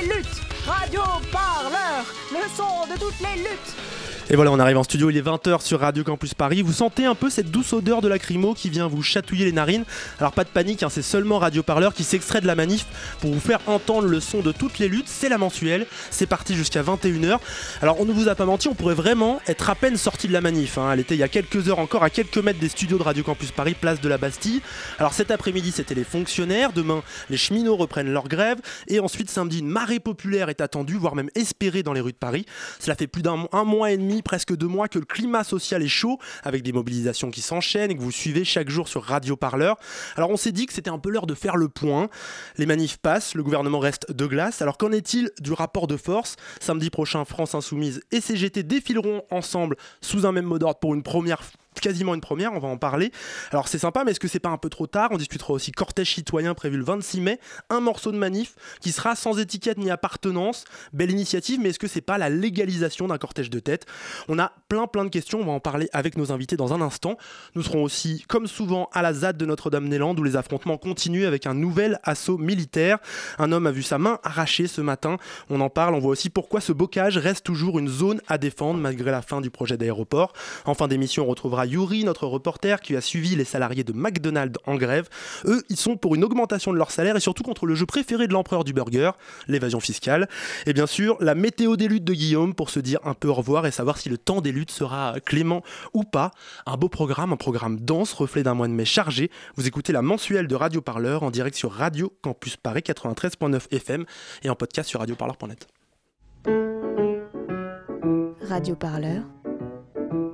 les luttes. Radio Parleur, le son de toutes les luttes. Et voilà, on arrive en studio, il est 20h sur Radio Campus Paris. Vous sentez un peu cette douce odeur de lacrymo qui vient vous chatouiller les narines. Alors pas de panique, hein, c'est seulement Radio Parleur qui s'extrait de la manif pour vous faire entendre le son de toutes les luttes. C'est la mensuelle, c'est parti jusqu'à 21h. Alors on ne vous a pas menti, on pourrait vraiment être à peine sorti de la manif. hein. Elle était il y a quelques heures encore à quelques mètres des studios de Radio Campus Paris, place de la Bastille. Alors cet après-midi c'était les fonctionnaires, demain les cheminots reprennent leur grève et ensuite samedi une marée populaire est attendue, voire même espérée dans les rues de Paris. Cela fait plus d'un un mois et demi, presque deux mois que le climat social est chaud, avec des mobilisations qui s'enchaînent et que vous suivez chaque jour sur Radio Parleur. Alors on s'est dit que c'était un peu l'heure de faire le point. Les manifs passent, le gouvernement reste de glace. Alors qu'en est-il du rapport de force? Samedi prochain, France Insoumise et CGT défileront ensemble sous un même mot d'ordre pour une première quasiment une première, on va en parler. Alors c'est sympa, mais est-ce que c'est pas un peu trop tard? On discutera aussi cortège citoyen prévu le 26 mai, un morceau de manif qui sera sans étiquette ni appartenance. Belle initiative, mais est-ce que c'est pas la légalisation d'un cortège de tête? On a plein plein de questions, on va en parler avec nos invités dans un instant. Nous serons aussi, comme souvent, à la ZAD de Notre-Dame-des-Landes où les affrontements continuent avec un nouvel assaut militaire. Un homme a vu sa main arrachée ce matin, on en parle, on voit aussi pourquoi ce bocage reste toujours une zone à défendre malgré la fin du projet d'aéroport. En fin d'émission, on retrouvera Yuri, notre reporter, qui a suivi les salariés de McDonald's en grève. Eux, ils sont pour une augmentation de leur salaire et surtout contre le jeu préféré de l'empereur du burger, l'évasion fiscale. Et bien sûr, la météo des luttes de Guillaume pour se dire un peu au revoir et savoir si le temps des luttes sera clément ou pas. Un beau programme, un programme dense, reflet d'un mois de mai chargé. Vous écoutez la mensuelle de Radio Parleur en direct sur Radio Campus Paris 93.9 FM et en podcast sur radioparleur.net. Radio Parleur.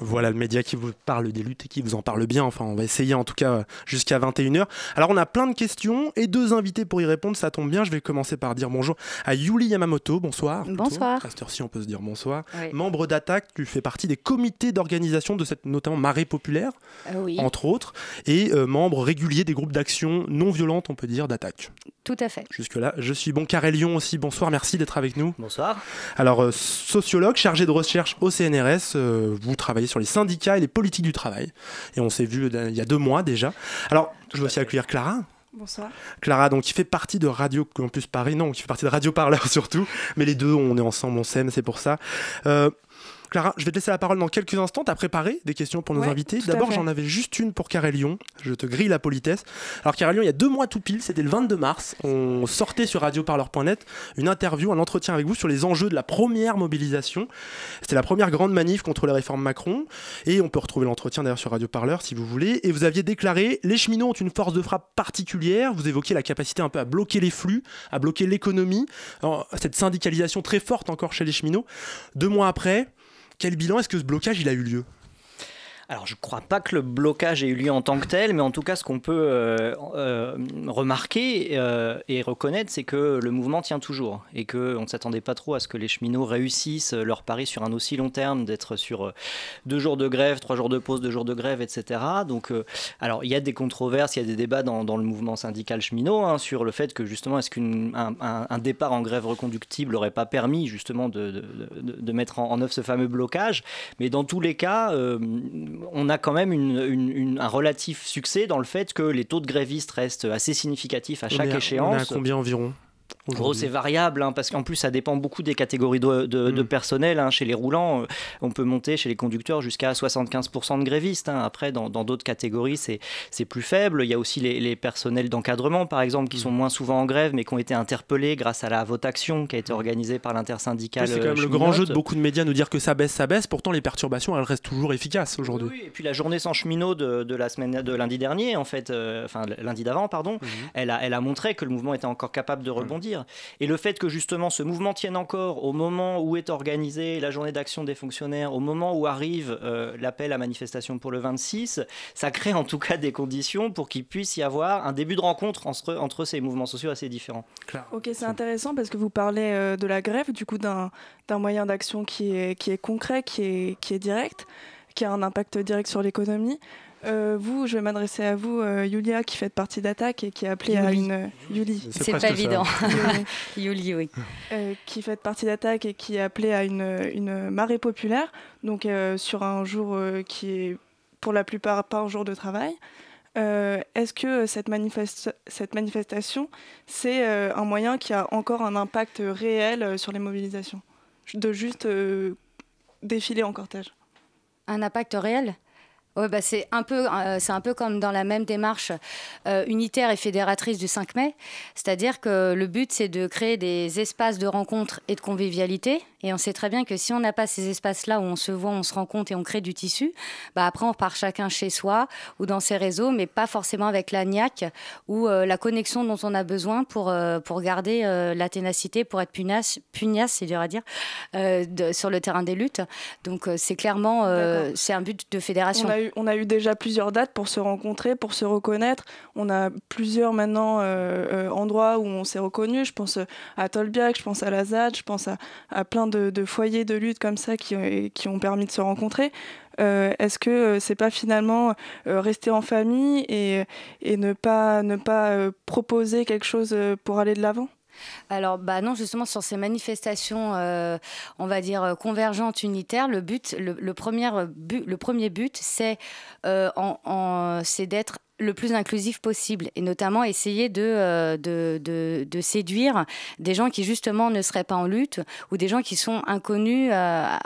Voilà le média qui vous parle des luttes et qui vous en parle bien. Enfin, on va essayer en tout cas jusqu'à 21h. Alors, on a plein de questions et deux invités pour y répondre. Ça tombe bien. Je vais commencer par dire bonjour à Yuli Yamamoto. Bonsoir. Bonsoir. À cette heure-ci, on peut se dire bonsoir. Oui. Membre d'Attaque, tu fais partie des comités d'organisation de cette notamment marée populaire, Euh, oui, entre autres, et euh, membre régulier des groupes d'action non violente, on peut dire, d'Attaque. tout à fait. Jusque-là, je suis bon. Carré Lyon aussi, bonsoir, merci d'être avec nous. Bonsoir. Alors, euh, sociologue, chargé de recherche au CNRS, euh, vous travaillez sur les syndicats et les politiques du travail. Et on s'est vu euh, il y a deux mois déjà. Alors, je veux aussi accueillir Clara. Bonsoir. Clara, donc qui fait partie de Radio Campus Paris, non, qui fait partie de Radio Parleur surtout, mais les deux, on est ensemble, on s'aime, c'est pour ça. Euh, Clara, je vais te laisser la parole dans quelques instants. Tu as préparé des questions pour nos Ouais, invités. D'abord, j'en avais juste une pour Carré Lyon. Je te grille la politesse. Alors, Carré Lyon, il y a deux mois tout pile, c'était le 22 mars. On sortait sur radioparleur.net une interview, un entretien avec vous sur les enjeux de la première mobilisation. C'était la première grande manif contre la réforme Macron. Et on peut retrouver l'entretien d'ailleurs sur Radio Parleur si vous voulez. Et vous aviez déclaré les cheminots ont une force de frappe particulière. Vous évoquiez la capacité un peu à bloquer les flux, à bloquer l'économie. Cette syndicalisation très forte encore chez les cheminots. Deux mois après, quel bilan est-ce que ce blocage il a eu lieu? Alors, je ne crois pas que le blocage ait eu lieu en tant que tel, mais en tout cas, ce qu'on peut euh, euh, remarquer euh, et reconnaître, c'est que le mouvement tient toujours et qu'on ne s'attendait pas trop à ce que les cheminots réussissent leur pari sur un aussi long terme, d'être sur deux jours de grève, trois jours de pause, deux jours de grève, etc. Donc, alors, il y a des controverses, il y a des débats dans, le mouvement syndical cheminot hein, sur le fait que justement, est-ce qu'un un, un départ en grève reconductible n'aurait pas permis justement de, mettre en, œuvre ce fameux blocage. Mais dans tous les cas, on a quand même une, une, une, un relatif succès dans le fait que les taux de grévistes restent assez significatifs à chaque on est à, échéance. On est à combien environ? Gros, c'est variable, hein, parce qu'en plus, ça dépend beaucoup des catégories de, de, mm. personnel. Hein. Chez les roulants, euh, on peut monter chez les conducteurs jusqu'à 75% de grévistes. Hein. Après, dans d'autres catégories, c'est plus faible. Il y a aussi les, les personnels d'encadrement, par exemple, qui sont mm. moins souvent en grève, mais qui ont été interpellés grâce à la votation qui a été mm. organisée par l'intersyndicale. c'est quand même le grand jeu de beaucoup de médias nous dire que ça baisse, ça baisse. Pourtant, les perturbations, elles restent toujours efficaces aujourd'hui. Oui, et puis la journée sans cheminot de, de, la semaine de lundi dernier, en fait, euh, enfin lundi d'avant, pardon, elle, a, elle a montré que le mouvement était encore capable de rebondir. Et le fait que justement ce mouvement tienne encore au moment où est organisée la journée d'action des fonctionnaires, au moment où arrive euh, l'appel à manifestation pour le 26, ça crée en tout cas des conditions pour qu'il puisse y avoir un début de rencontre entre, entre ces mouvements sociaux assez différents. Ok, c'est intéressant parce que vous parlez euh, de la grève, du coup d'un moyen d'action qui est, qui est concret, qui est, qui est direct, qui a un impact direct sur l'économie. Euh, vous, je vais m'adresser à vous, euh, Yulia, qui fait partie d'Attaque et qui a appelé à une. Yuli. C'est pas évident. Yuli, oui. Euh, qui fait partie d'Attaque et qui a appelé à une, une marée populaire, donc sur un jour qui est pour la plupart pas un jour de travail. Est-ce que cette, manifeste cette manifestation, c'est un moyen qui a encore un impact réel sur les mobilisations? De juste défiler en cortège? Un impact réel? Bah, c'est un, peu, euh, un peu comme dans la même démarche euh, unitaire et fédératrice du 5 mai. C'est-à-dire que le but, c'est de créer des espaces de rencontre et de convivialité. Et on sait très bien que si on n'a pas ces espaces-là où on se voit, on se rencontre et on crée du tissu, bah après, on part chacun chez soi ou dans ses réseaux, mais pas forcément avec la niaque ou euh, la connexion dont on a besoin pour, pour garder la ténacité, pour être pugnace, pugnace c'est dur à dire, sur le terrain des luttes. Donc, c'est clairement c'est un but de fédération on a eu déjà plusieurs dates pour se rencontrer, pour se reconnaître. On a plusieurs maintenant euh, euh, endroits où on s'est reconnu. Je pense à Tolbiac, je pense à la ZAD, je pense à, plein de, foyers de lutte comme ça qui, ont permis de se rencontrer. Euh, est-ce que c'est pas finalement rester en famille et, ne pas, ne pas proposer quelque chose pour aller de l'avant? Alors, bah non, justement, sur ces manifestations, euh, on va dire, euh, convergentes, unitaires, le but, le, premier, but, le premier but, c'est euh, d'être le plus inclusif possible et notamment essayer euh, de, de, de, séduire des gens qui justement ne seraient pas en lutte ou des gens qui sont inconnus euh,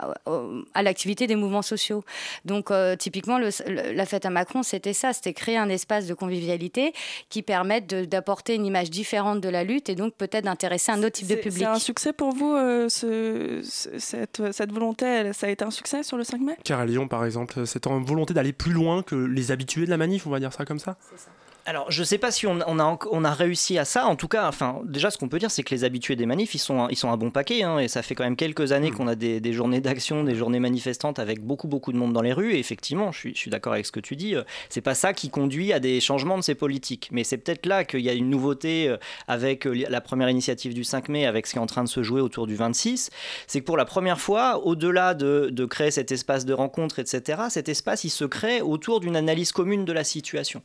à, l'activité des mouvements sociaux. Donc euh, typiquement la fête à Macron c'était ça, c'était créer un espace de convivialité qui permette d'apporter une image différente de la lutte et donc peut-être d'intéresser un autre type de public. C'est un succès pour vous ce, cette, cette, volonté, ça a été un succès sur le 5 mai? Car à Lyon par exemple, cette volonté d'aller plus loin que les habitués de la manif, on va dire ça comme ça C'est ça. Alors, je ne sais pas si on, a, on, a, réussi à ça. En tout cas, enfin, déjà, ce qu'on peut dire, c'est que les habitués des manifs, ils sont, ils sont un bon paquet. Hein, et ça fait quand même quelques années mm. qu'on a des, journées d'action, des journées manifestantes avec beaucoup, beaucoup de monde dans les rues. Et effectivement, je suis, je suis d'accord avec ce que tu dis. Euh, c'est pas ça qui conduit à des changements de ces politiques. Mais c'est peut-être là qu'il y a une nouveauté euh, avec euh, la première initiative du 5 mai, avec ce qui est en train de se jouer autour du 26. C'est que pour la première fois, au-delà de, de créer cet espace de rencontre, etc., cet espace, il se crée autour d'une analyse commune de la situation.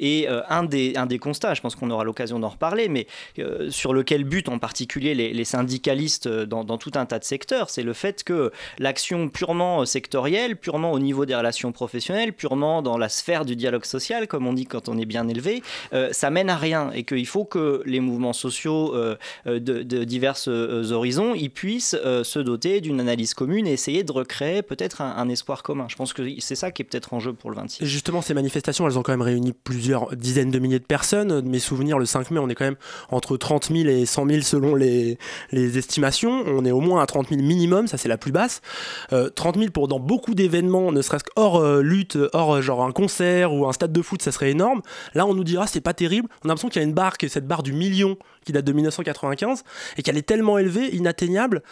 Et euh, un, des, un des constats, je pense qu'on aura l'occasion d'en reparler, mais euh, sur lequel butent en particulier les, syndicalistes euh, dans, tout un tas de secteurs, c'est le fait que l'action purement sectorielle, purement au niveau des relations professionnelles, purement dans la sphère du dialogue social, comme on dit quand on est bien élevé, ça mène à rien et qu'il faut que les mouvements sociaux de, de, divers horizons ils puissent se doter d'une analyse commune et essayer de recréer peut-être un, un espoir commun. Je pense que c'est ça qui est peut-être en jeu pour le 26. justement, ces manifestations, elles ont quand même réuni plusieurs dizaines de milliers de personnes. De mes souvenirs, le 5 mai, on est quand même entre 30 000 et 100 000 selon les, estimations. On est au moins à 30 000 minimum, ça c'est la plus basse. 30 euh, 000 pour dans beaucoup d'événements, ne serait-ce qu'hors euh, lutte, hors euh, genre un concert ou un stade de foot, ça serait énorme. Là, on nous dira c'est pas terrible. On a l'impression qu'il y a une barre, cette barre du million qui date de 1995 et qu'elle est tellement élevée, inatteignable.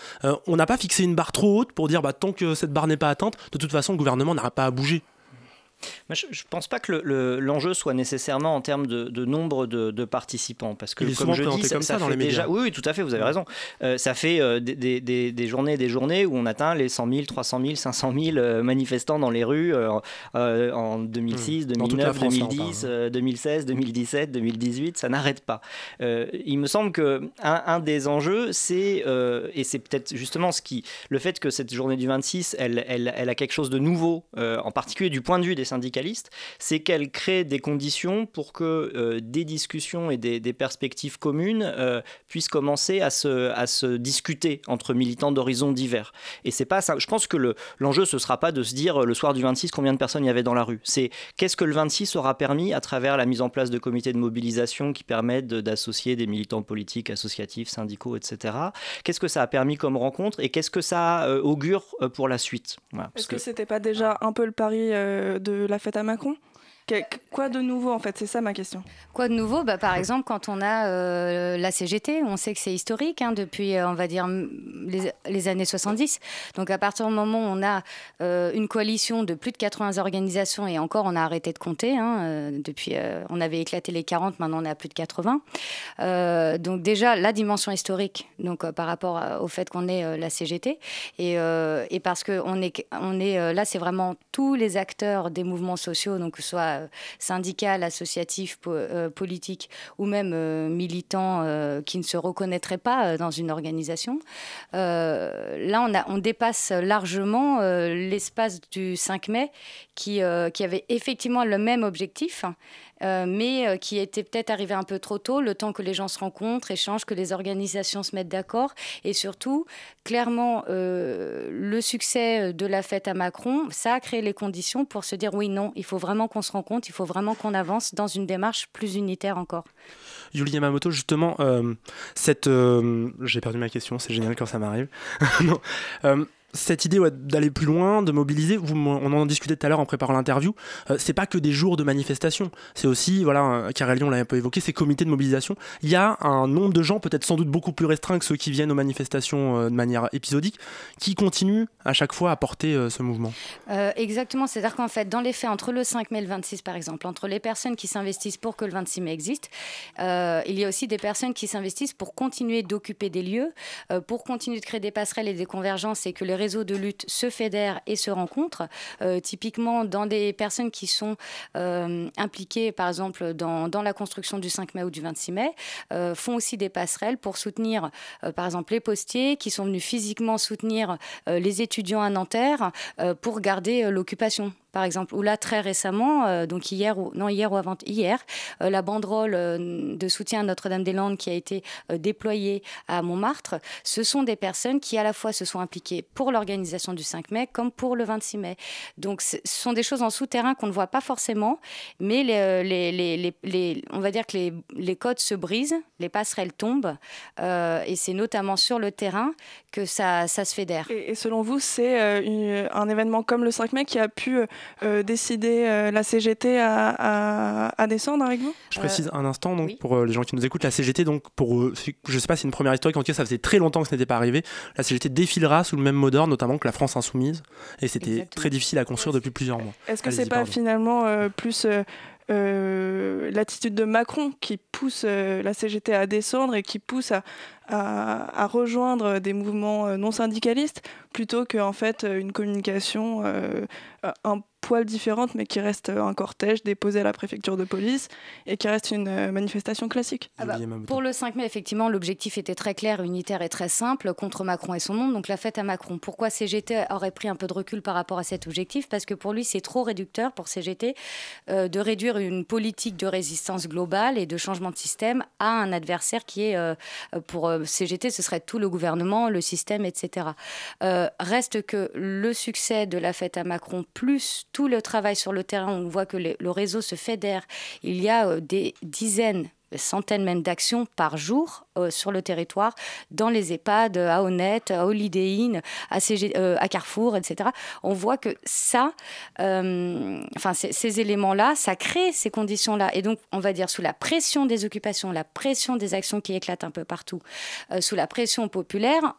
on n'a pas fixé une barre trop haute pour dire bah, tant que cette barre n'est pas atteinte, de toute façon, le gouvernement n'aura pas à bouger je ne pense pas que l'enjeu soit nécessairement en termes de, nombre de, participants, parce que comme je dis, ça, ça, fait déjà. Oui, oui, tout à fait, vous avez raison. Euh, ça fait euh, des, des, des, journées, des journées où on atteint les 100 000, 300 000, 500 000 manifestants dans les rues euh, en 2006, 2009, 2010, 2016, 2017, 2018. Ça n'arrête pas. il me semble que un, des enjeux, c'est et c'est peut-être justement ce qui, le fait que cette journée du 26, elle, elle, elle a quelque chose de nouveau, en particulier du point de vue des syndicalistes, c'est qu'elle crée des conditions pour que des discussions et des, perspectives communes puissent commencer à se, à se discuter entre militants d'horizons divers. Et c'est pas ça. Je pense que l'enjeu, ce sera pas de se dire le soir du 26 combien de personnes il y avait dans la rue. C'est qu'est-ce que le 26 aura permis à travers la mise en place de comités de mobilisation qui permettent d'associer des militants politiques, associatifs, syndicaux, etc. Qu'est-ce que ça a permis comme rencontre et qu'est-ce que ça euh, augure euh, pour la suite? Est-ce que, c'était pas déjà un peu le pari euh, la fête à Macron Quoi de nouveau en fait? C'est ça ma question. Quoi de nouveau? Bah, Par exemple, quand on a euh, la CGT, on sait que c'est historique hein, depuis, euh, on va dire, les, années 70. Donc à partir du moment où on a euh, une coalition de plus de 80 organisations, et encore on a arrêté de compter, hein, on avait éclaté les 40, maintenant on est à plus de 80. donc déjà la dimension historique, donc par rapport au fait qu'on est la CGT, et, et parce que on est, on est là, c'est vraiment tous les acteurs des mouvements sociaux, donc que ce soit euh, syndical, associatif, euh, politique ou même euh, militant qui ne se reconnaîtrait pas dans une organisation. là, on, dépasse largement l'espace du 5 mai qui avait effectivement le même objectif. Euh, mais euh, qui était peut-être arrivé un peu trop tôt, le temps que les gens se rencontrent, échangent, que les organisations se mettent d'accord. Et surtout, clairement, euh, le succès de la fête à Macron, ça a créé les conditions pour se dire oui, non, il faut vraiment qu'on se rencontre, il faut vraiment qu'on avance dans une démarche plus unitaire encore. Yuli Yamamoto, justement, cette. J'ai perdu ma question, c'est génial quand ça m'arrive. cette idée d'aller plus loin, de mobiliser, vous, on en discutait tout à l'heure en préparant l'interview, euh, c'est pas que des jours de manifestation, c'est aussi, voilà, Karel Lyon l'a un peu évoqué, ces comités de mobilisation. Il y a un nombre de gens, peut-être sans doute beaucoup plus restreint que ceux qui viennent aux manifestations euh, de manière épisodique, qui continuent à chaque fois à porter euh, ce mouvement. exactement, c'est-à-dire qu'en fait, dans les faits, entre le 5 mai et le 26 par exemple, entre les personnes qui s'investissent pour que le 26 mai existe, il y a aussi des personnes qui s'investissent pour continuer d'occuper des lieux, pour continuer de créer des passerelles et des convergences et que les réseaux de lutte se fédèrent et se rencontrent. Euh, typiquement, dans des personnes qui sont euh, impliquées, par exemple, dans, dans, la construction du 5 mai ou du 26 mai, euh, font aussi des passerelles pour soutenir, par exemple, les postiers qui sont venus physiquement soutenir les étudiants à Nanterre pour garder l'occupation par exemple, ou là très récemment, euh, donc hier ou non hier ou avant hier, euh, la banderole euh, de soutien à Notre-Dame-des-Landes qui a été déployée à Montmartre, ce sont des personnes qui à la fois se sont impliquées pour l'organisation du 5 mai comme pour le 26 mai. Donc ce sont des choses en souterrain qu'on ne voit pas forcément, mais les, les, les, on va dire que les, codes se brisent, les passerelles tombent, et c'est notamment sur le terrain que ça, ça se fédère. Et, et selon vous, c'est un événement comme le 5 mai qui a pu euh, décider euh, la CGT à, à, descendre avec vous? Je précise un instant donc pour euh, les gens qui nous écoutent, la CGT donc pour je sais pas si c'est une première histoire, en tout cas ça faisait très longtemps que ce n'était pas arrivé. La CGT défilera sous le même mot notamment que la France insoumise, et c'était très difficile à construire depuis plusieurs mois. Est-ce que c'est pas finalement plus l'attitude de Macron qui pousse la CGT à descendre et qui pousse à, à, à rejoindre des mouvements non syndicalistes plutôt qu'en fait une communication un poil différente, mais qui reste un cortège déposé à la préfecture de police et qui reste une euh, manifestation classique. Ah bah, pour le 5 mai, effectivement, l'objectif était très clair, unitaire et très simple, contre Macron et son monde, donc la fête à Macron. Pourquoi CGT aurait pris un peu de recul par rapport à cet objectif? Parce que pour lui, c'est trop réducteur, pour CGT, euh, de réduire une politique de résistance globale et de changement de système à un adversaire qui est, euh, pour CGT, ce serait tout le gouvernement, le système, etc. reste que le succès de la fête à Macron, plus tout le travail sur le terrain, on voit que le réseau se fédère. Il y a euh, des dizaines centaines même d'actions par jour euh, sur le territoire, dans les EHPAD, à Honnête, à Holiday à, euh, à Carrefour, etc. On voit que ça, euh, enfin ces, éléments-là, ça crée ces conditions-là. Et donc, on va dire, sous la pression des occupations, la pression des actions qui éclatent un peu partout, sous la pression populaire,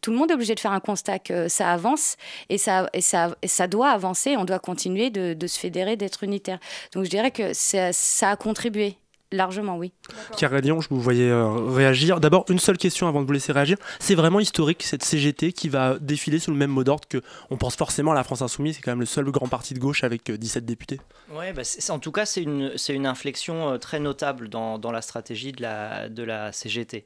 tout le monde est obligé de faire un constat que ça avance et ça, et ça, ça doit avancer, on doit continuer de, se fédérer, d'être unitaire. Donc, je dirais que ça a contribué Largement, oui. Carrélion, je vous voyais euh, réagir. D'abord, une seule question avant de vous laisser réagir. C'est vraiment historique cette CGT qui va défiler sous le même mot d'ordre que on pense forcément à la France Insoumise. C'est quand même le seul grand parti de gauche avec 17 députés. Ouais, bah en tout cas, c'est une, une inflexion très notable dans, dans, la stratégie de la, de la CGT.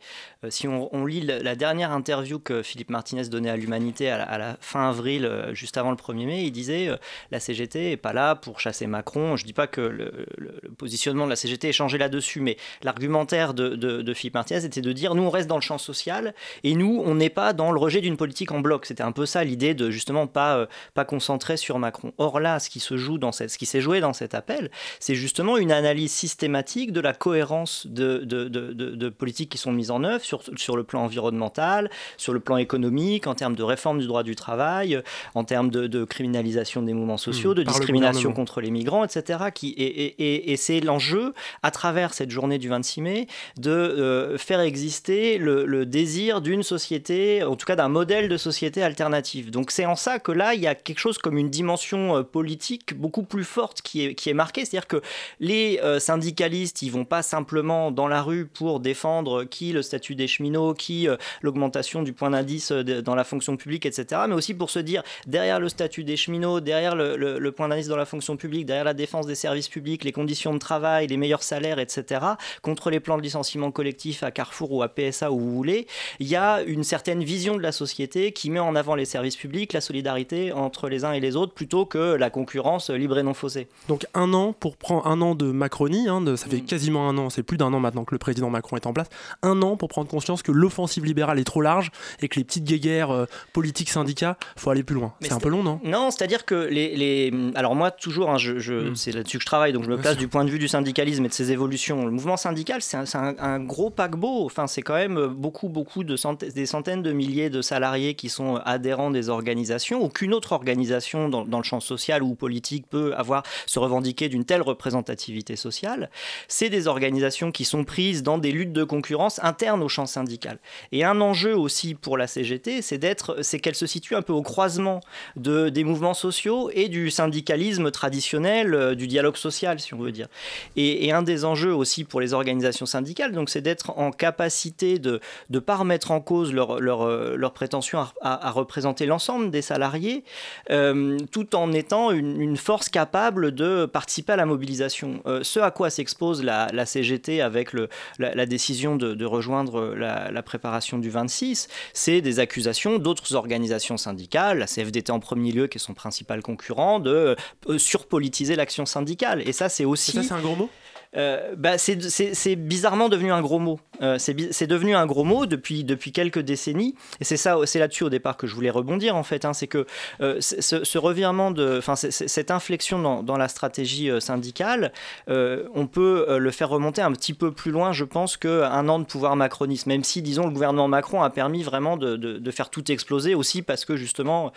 si on, lit la, dernière interview que Philippe Martinez donnait à l'Humanité à, la fin avril, juste avant le 1er mai, il disait la CGT n'est pas là pour chasser Macron. Je ne dis pas que le, le, positionnement de la CGT ait changé là mais l'argumentaire de, Philippe Martinez était de dire nous on reste dans le champ social et nous on n'est pas dans le rejet d'une politique en bloc. C'était un peu ça l'idée de justement pas euh, pas concentrer sur Macron. Or là, ce qui se joue dans cette, ce qui s'est joué dans cet appel, c'est justement une analyse systématique de la cohérence de, de, de, politiques qui sont mises en œuvre sur, sur le plan environnemental, sur le plan économique, en termes de réforme du droit du travail, en termes de, criminalisation des mouvements sociaux, mmh, de discrimination contre les migrants, etc. Qui, et, et, et c'est l'enjeu à travers cette journée du 26 mai, de euh, faire exister le, désir d'une société, en tout cas d'un modèle de société alternative. Donc c'est en ça que là, il y a quelque chose comme une dimension euh, politique beaucoup plus forte qui est, qui est marquée. C'est-à-dire que les euh, syndicalistes, ils vont pas simplement dans la rue pour défendre qui le statut des cheminots, qui l'augmentation du point d'indice dans la fonction publique, etc. Mais aussi pour se dire, derrière le statut des cheminots, derrière le, le point d'indice dans la fonction publique, derrière la défense des services publics, les conditions de travail, les meilleurs salaires, etc etc., contre les plans de licenciement collectif à Carrefour ou à PSA où vous voulez, il y a une certaine vision de la société qui met en avant les services publics, la solidarité entre les uns et les autres, plutôt que la concurrence libre et non faussée. Donc un an pour prendre un an de Macronie, hein, ça fait mm. quasiment un an, c'est plus d'un an maintenant que le président Macron est en place, un an pour prendre conscience que l'offensive libérale est trop large et que les petites guéguerres euh, politiques syndicats, faut aller plus loin. C'est un peu long, non? Non, c'est-à-dire que les, les, Alors moi, toujours, hein, je, mm. c'est là-dessus que je travaille, donc je me place du point de vue du syndicalisme et de ses évolutions le mouvement syndical, c'est un, gros paquebot. Enfin, c'est quand même beaucoup, beaucoup de centaines, des centaines de milliers de salariés qui sont adhérents des organisations. Aucune autre organisation dans, le champ social ou politique peut avoir se revendiquer d'une telle représentativité sociale. C'est des organisations qui sont prises dans des luttes de concurrence internes au champ syndical. Et un enjeu aussi pour la CGT, c'est d'être, c'est qu'elle se situe un peu au croisement de, des mouvements sociaux et du syndicalisme traditionnel, euh, du dialogue social, si on veut dire. Et, et un des enjeux aussi pour les organisations syndicales, donc c'est d'être en capacité de ne pas remettre en cause leur, leur, euh, leur prétention à, représenter l'ensemble des salariés, euh, tout en étant une, force capable de participer à la mobilisation. Euh, ce à quoi s'expose la, la, CGT avec le, la, décision de, de rejoindre la, la, préparation du 26, c'est des accusations d'autres organisations syndicales, la CFDT en premier lieu, qui est son principal concurrent, de surpolitiser l'action syndicale. Et ça, c'est aussi... ça, c'est un gros mot? Bah, c'est bizarrement devenu un gros mot. Euh, c'est devenu un gros mot depuis, depuis quelques décennies. Et c'est là-dessus au départ que je voulais rebondir en fait. Hein, c'est que euh, ce, revirement enfin cette inflexion dans, la stratégie syndicale, on peut le faire remonter un petit peu plus loin, je pense, qu'un an de pouvoir macroniste. Même si, disons, le gouvernement Macron a permis vraiment de, faire tout exploser aussi parce que justement,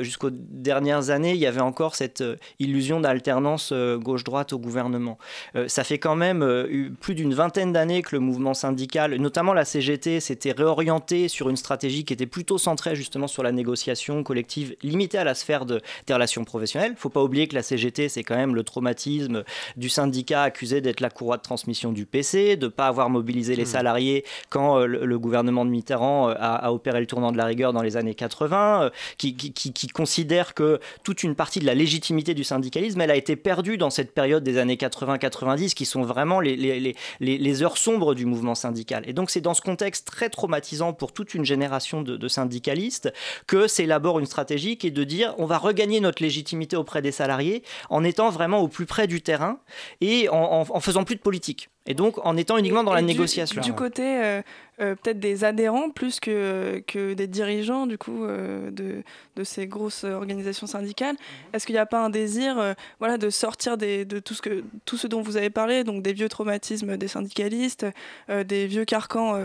jusqu'aux dernières années, il y avait encore cette illusion d'alternance gauche-droite au gouvernement. ça fait quand même euh, plus d'une vingtaine d'années que le mouvement syndical, notamment la CGT, s'était réorienté sur une stratégie qui était plutôt centrée justement sur la négociation collective, limitée à la sphère de, des relations professionnelles. Il ne faut pas oublier que la CGT, c'est quand même le traumatisme du syndicat accusé d'être la courroie de transmission du PC, de ne pas avoir mobilisé les mmh. salariés quand euh, le, gouvernement de Mitterrand euh, a, opéré le tournant de la rigueur dans les années 80, qui, qui, qui considère que toute une partie de la légitimité du syndicalisme, elle a été perdue dans cette période des années 80-90 qui sont vraiment les, les, les, heures sombres du mouvement syndical. Et donc c'est dans ce contexte très traumatisant pour toute une génération de, syndicalistes que s'élabore une stratégie qui est de dire on va regagner notre légitimité auprès des salariés en étant vraiment au plus près du terrain et en, faisant plus de politique. Et donc en étant uniquement dans la négociation. Du côté euh, euh, peut-être des adhérents plus que, que des dirigeants du coup euh, de, de, ces grosses organisations syndicales, mhm. est-ce qu'il n'y a pas un désir voilà, de sortir des, de tout ce, que, tout ce dont vous avez parlé, donc des vieux traumatismes des syndicalistes, des vieux carcans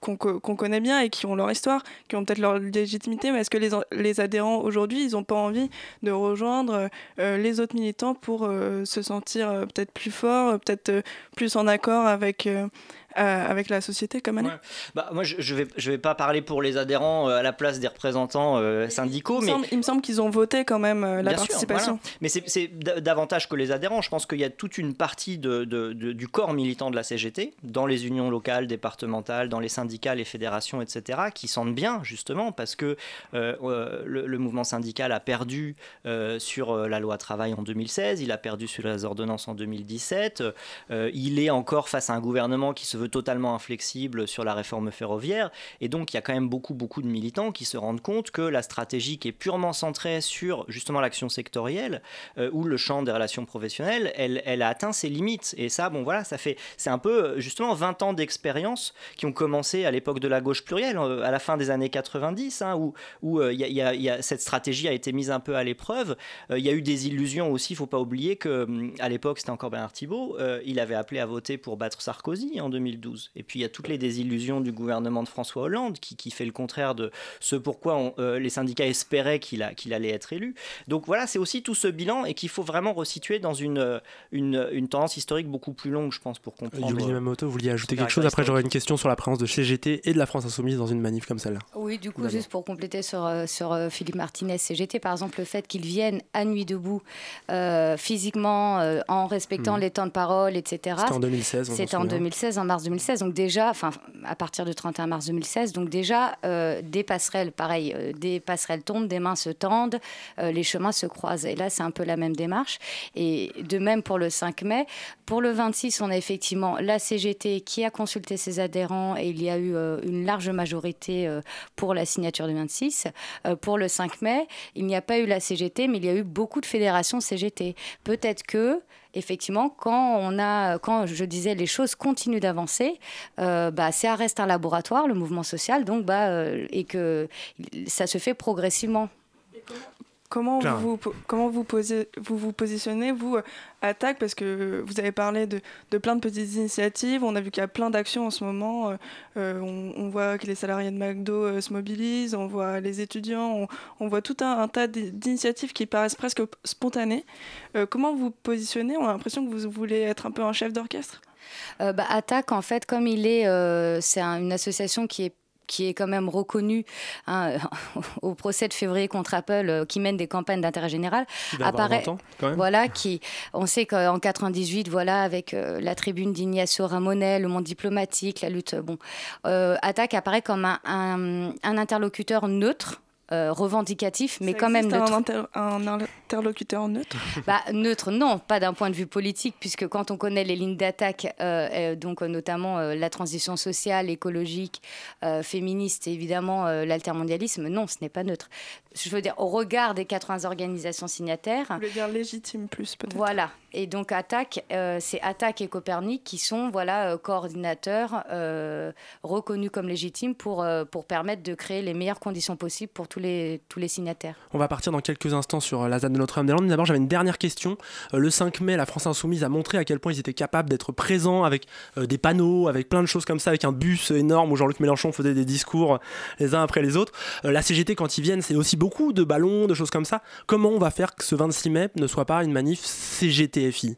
qu'on connaît bien et qui ont leur histoire, qui ont peut-être leur légitimité, mais est-ce que les, adhérents aujourd'hui, ils n'ont pas envie de rejoindre euh, les autres militants pour euh, se sentir euh, peut-être plus forts, peut-être plus en accord avec, avec la société comme année bah, Moi, je ne vais, je vais pas parler pour les adhérents à la place des représentants syndicaux, il mais... Semble, il me semble qu'ils ont voté quand même la participation. Mais c'est davantage que les adhérents. Je pense qu'il y a toute une partie de, du corps militant de la CGT, dans les unions locales, départementales, dans les syndicats, les fédérations, etc., qui sentent bien, justement, parce que le, le, mouvement syndical a perdu sur la loi travail en 2016, il a perdu sur les ordonnances en 2017, euh, il est encore face à un gouvernement qui se veut totalement inflexible sur la réforme ferroviaire, et donc il y a quand même beaucoup, beaucoup de militants qui se rendent compte que la stratégie qui est purement centrée sur justement l'action sectorielle euh, ou le champ des relations professionnelles, elle, elle, a atteint ses limites. Et ça, bon voilà, ça fait, c'est un peu justement 20 ans d'expérience qui ont commencé à l'époque de la gauche plurielle, euh, à la fin des années 90, hein, où, où y y a, cette stratégie a été mise un peu à l'épreuve. Il y a eu des illusions aussi, il ne faut pas oublier que hum, à l'époque, c'était encore Bernard Thibault, euh, il avait appelé à voter pour battre Sarkozy en 2012. Et puis il y a toutes les désillusions du gouvernement de François Hollande qui, qui fait le contraire de ce pourquoi euh, les syndicats espéraient qu'il qu'il allait être élu. Donc voilà, c'est aussi tout ce bilan et qu'il faut vraiment resituer dans une, une, une, tendance historique beaucoup plus longue, je pense, pour comprendre. Julie Mamoto, vous vouliez ajouter quelque chose? Après, j'aurais une question sur la présence de CGT et de la France Insoumise dans une manif comme celle-là. Oui, du coup, juste pour compléter sur, euh, sur Philippe Martinez, CGT, par exemple, le fait qu'ils viennent à nuit debout euh, physiquement, euh, en respectant hmm. les temps de parole, etc. C'était en 2016. C'était en 2016, en mars 2016. Donc déjà, enfin, à partir du 31 mars 2016, donc déjà, euh, des passerelles, pareil, des passerelles tombent, des mains se tendent, les chemins se croisent. Et là, c'est un peu la même démarche. Et de même pour le 5 mai. Pour le 26, on a effectivement la CGT qui a consulté ses adhérents et il y a eu une large majorité pour la signature du 26. pour le 5 mai, il n'y a pas eu la CGT, mais il y a eu beaucoup de fédérations CGT. Peut-être que effectivement, quand on a, quand je disais les choses continuent d'avancer, euh, bah, ça reste un laboratoire, le mouvement social, donc bah, euh, et que ça se fait progressivement. Comment vous, comment vous, posez, vous vous positionnez, vous, euh, attaque Parce que vous avez parlé de, de plein de petites initiatives. On a vu qu'il y a plein d'actions en ce moment. Euh, euh, on, voit que les salariés de McDo se mobilisent, on voit les étudiants, on, voit tout un, tas d'initiatives qui paraissent presque spontanées. comment vous positionnez? On a l'impression que vous voulez être un peu un chef d'orchestre bah, Attaque, en fait, comme il est, c'est une association qui est qui est quand même reconnu hein, au procès de février contre Apple, euh, qui mène des campagnes d'intérêt général, apparaît. Voilà, qui, on sait qu'en 98, voilà, avec euh, la tribune d'Ignacio Ramonet, le monde diplomatique, la lutte, bon, euh, Attaque apparaît comme un interlocuteur neutre euh, revendicatif, mais quand même neutre. Un, interlocuteur neutre? Bah, Neutre, non, pas d'un point de vue politique, puisque quand on connaît les lignes d'attaque, euh, euh, donc notamment la transition sociale, écologique, féministe et évidemment l'altermondialisme, non, ce n'est pas neutre. Je veux dire, au regard des 80 organisations signataires. Vous voulez dire légitime plus, peut-être Voilà. Et donc, Attaque, c'est Attaque et Copernic qui sont voilà, coordinateurs reconnus comme légitimes pour, pour permettre de créer les meilleures conditions possibles pour tout tous les, signataires. On va partir dans quelques instants sur euh, la ZAD de Notre-Dame-des-Landes. D'abord, j'avais une dernière question. Euh, le 5 mai, la France Insoumise a montré à quel point ils étaient capables d'être présents avec euh, des panneaux, avec plein de choses comme ça, avec un bus énorme où Jean-Luc Mélenchon faisait des discours les uns après les autres. la CGT, quand ils viennent, c'est aussi beaucoup de ballons, de choses comme ça. Comment on va faire que ce 26 mai ne soit pas une manif CGTFI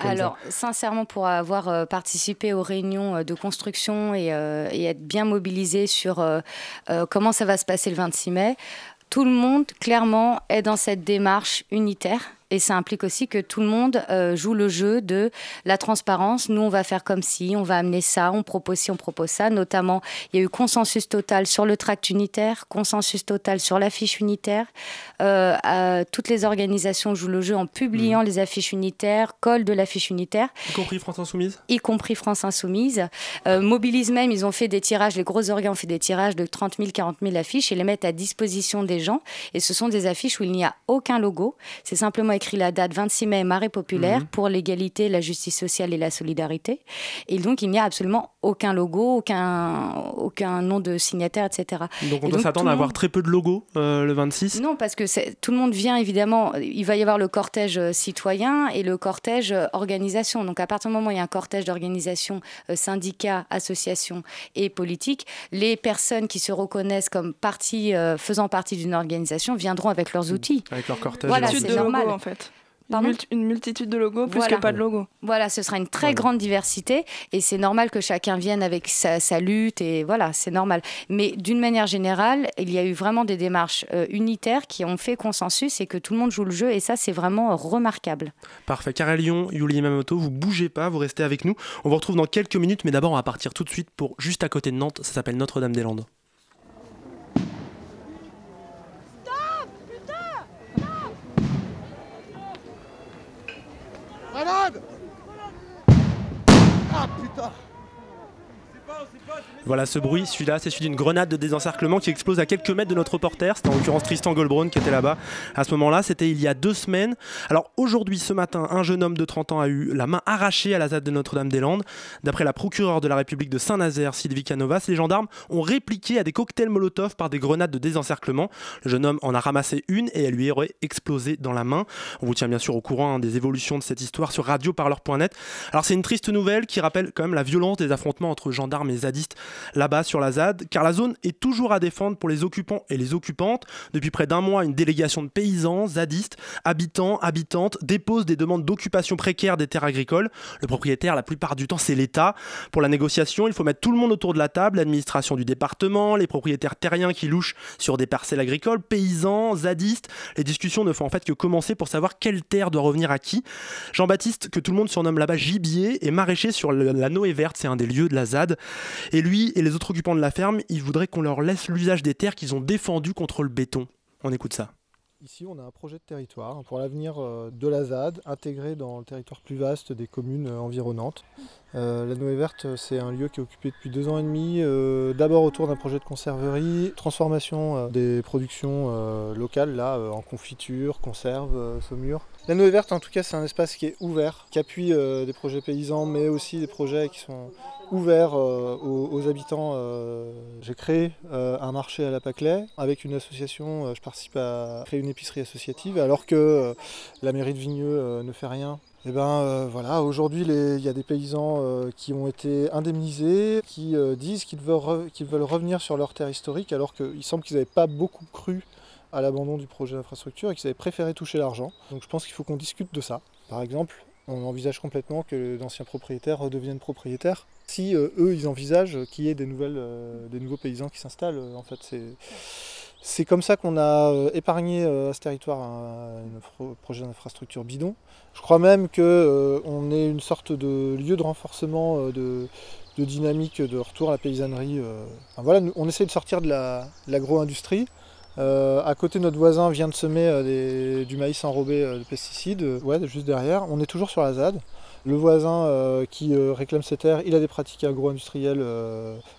alors, sincèrement, pour avoir euh, participé aux réunions euh, de construction euh, et être bien mobilisé sur comment ça va se passer le 26 mai, tout le monde, clairement, est dans cette démarche unitaire et ça implique aussi que tout le monde euh, joue le jeu de la transparence. Nous, on va faire comme si, on va amener ça, on propose si, on propose ça. Notamment, il y a eu consensus total sur le tract unitaire, consensus total sur l'affiche unitaire. Euh, toutes les organisations jouent le jeu en publiant mmh. les affiches unitaires, collent de l'affiche unitaire. Y compris France Insoumise? Y compris France Insoumise. Euh, Mobilise même, ils ont fait des tirages, les gros organes ont fait des tirages de 30 000, 40 000 affiches et les mettent à disposition des gens. Et ce sont des affiches où il n'y a aucun logo. C'est simplement écrit la date 26 mai, marée populaire mhm. pour l'égalité, la justice sociale et la solidarité. Et donc, il n'y a absolument aucun logo, aucun, aucun nom de signataire, etc. Donc, on doit s'attendre à avoir très peu de logos euh, le 26 Non, parce que tout le monde vient, évidemment. Il va y avoir le cortège euh, citoyen et le cortège euh, organisation. Donc, à partir du moment où il y a un cortège d'organisation, syndicats, associations et politiques, les personnes qui se reconnaissent comme partie, faisant partie d'une organisation viendront avec leurs outils. Avec leur cortège. Voilà, c'est normal. en fait une multitude de logos plus que pas de logos. Voilà, ce sera une très grande diversité et c'est normal que chacun vienne avec sa, lutte et voilà, c'est normal. Mais d'une manière générale, il y a eu vraiment des démarches euh, unitaires qui ont fait consensus et que tout le monde joue le jeu et ça, c'est vraiment remarquable. Parfait. Lyon, Yuli Yamamoto, vous bougez pas, vous restez avec nous. On vous retrouve dans quelques minutes, mais d'abord, on va partir tout de suite pour juste à côté de Nantes. Ça s'appelle Notre-Dame-des-Landes. Ah putain voilà ce bruit, celui-là, c'est celui d'une grenade de désencerclement qui explose à quelques mètres de notre reporter. C'était en l'occurrence Tristan Goldbraun qui était là-bas à ce moment-là. C'était il y a deux semaines. Alors aujourd'hui, ce matin, un jeune homme de 30 ans a eu la main arrachée à la ZAD de Notre-Dame-des-Landes. D'après la procureure de la République de Saint-Nazaire, Sylvie Canovas, les gendarmes ont répliqué à des cocktails Molotov par des grenades de désencerclement. Le jeune homme en a ramassé une et elle lui aurait explosé dans la main. On vous tient bien sûr au courant hein, des évolutions de cette histoire sur radioparleur.net. Alors c'est une triste nouvelle qui rappelle quand même la violence des affrontements entre gendarmes et zadistes là-bas sur la ZAD, car la zone est toujours à défendre pour les occupants et les occupantes. Depuis près d'un mois, une délégation de paysans, zadistes, habitants, habitantes dépose des demandes d'occupation précaire des terres agricoles. Le propriétaire, la plupart du temps, c'est l'État. Pour la négociation, il faut mettre tout le monde autour de la table, l'administration du département, les propriétaires terriens qui louchent sur des parcelles agricoles, paysans, zadistes. Les discussions ne font en fait que commencer pour savoir quelle terre doit revenir à qui. Jean-Baptiste, que tout le monde surnomme là-bas gibier, est maraîcher sur la Noé Verte, c'est un des lieux de la ZAD. Et lui et les autres occupants de la ferme, ils voudraient qu'on leur laisse l'usage des terres qu'ils ont défendues contre le béton. On écoute ça. Ici, on a un projet de territoire pour l'avenir euh, de la ZAD, intégré dans le territoire plus vaste des communes euh, environnantes. Euh, la Noé Verte, c'est un lieu qui est occupé depuis deux ans et demi, d'abord autour d'un projet de conserverie, transformation des productions locales, en confiture, conserve, saumure. La Noé Verte, en tout cas, c'est un espace qui est ouvert, qui appuie des projets paysans, mais aussi des projets qui sont ouvert euh, aux, habitants. Euh, j'ai créé euh, un marché à la Paclay. Avec une association, je participe à créer une épicerie associative alors que la mairie de Vigneux ne fait rien. Eh ben voilà, aujourd'hui il y a des paysans qui ont été indemnisés, qui disent qu'ils veulent, revenir sur leur terre historique alors qu'il semble qu'ils n'avaient pas beaucoup cru à l'abandon du projet d'infrastructure et qu'ils avaient préféré toucher l'argent. Donc je pense qu'il faut qu'on discute de ça. Par exemple, on envisage complètement que d'anciens propriétaires redeviennent propriétaires. Si euh, eux, ils envisagent qu'il y ait des, nouvelles, euh, des nouveaux paysans qui s'installent, euh, en fait, c'est... C'est comme ça qu'on a épargné à ce territoire un, projet d'infrastructure bidon. Je crois même qu'on est une sorte de lieu de renforcement de, dynamique de retour à la paysannerie. voilà, on essaie de sortir de l'agro-industrie. Euh, à côté, notre voisin vient de semer euh, du maïs enrobé euh, de pesticides, ouais, juste derrière. On est toujours sur la ZAD. Le voisin qui réclame ses terres, il a des pratiques agro-industrielles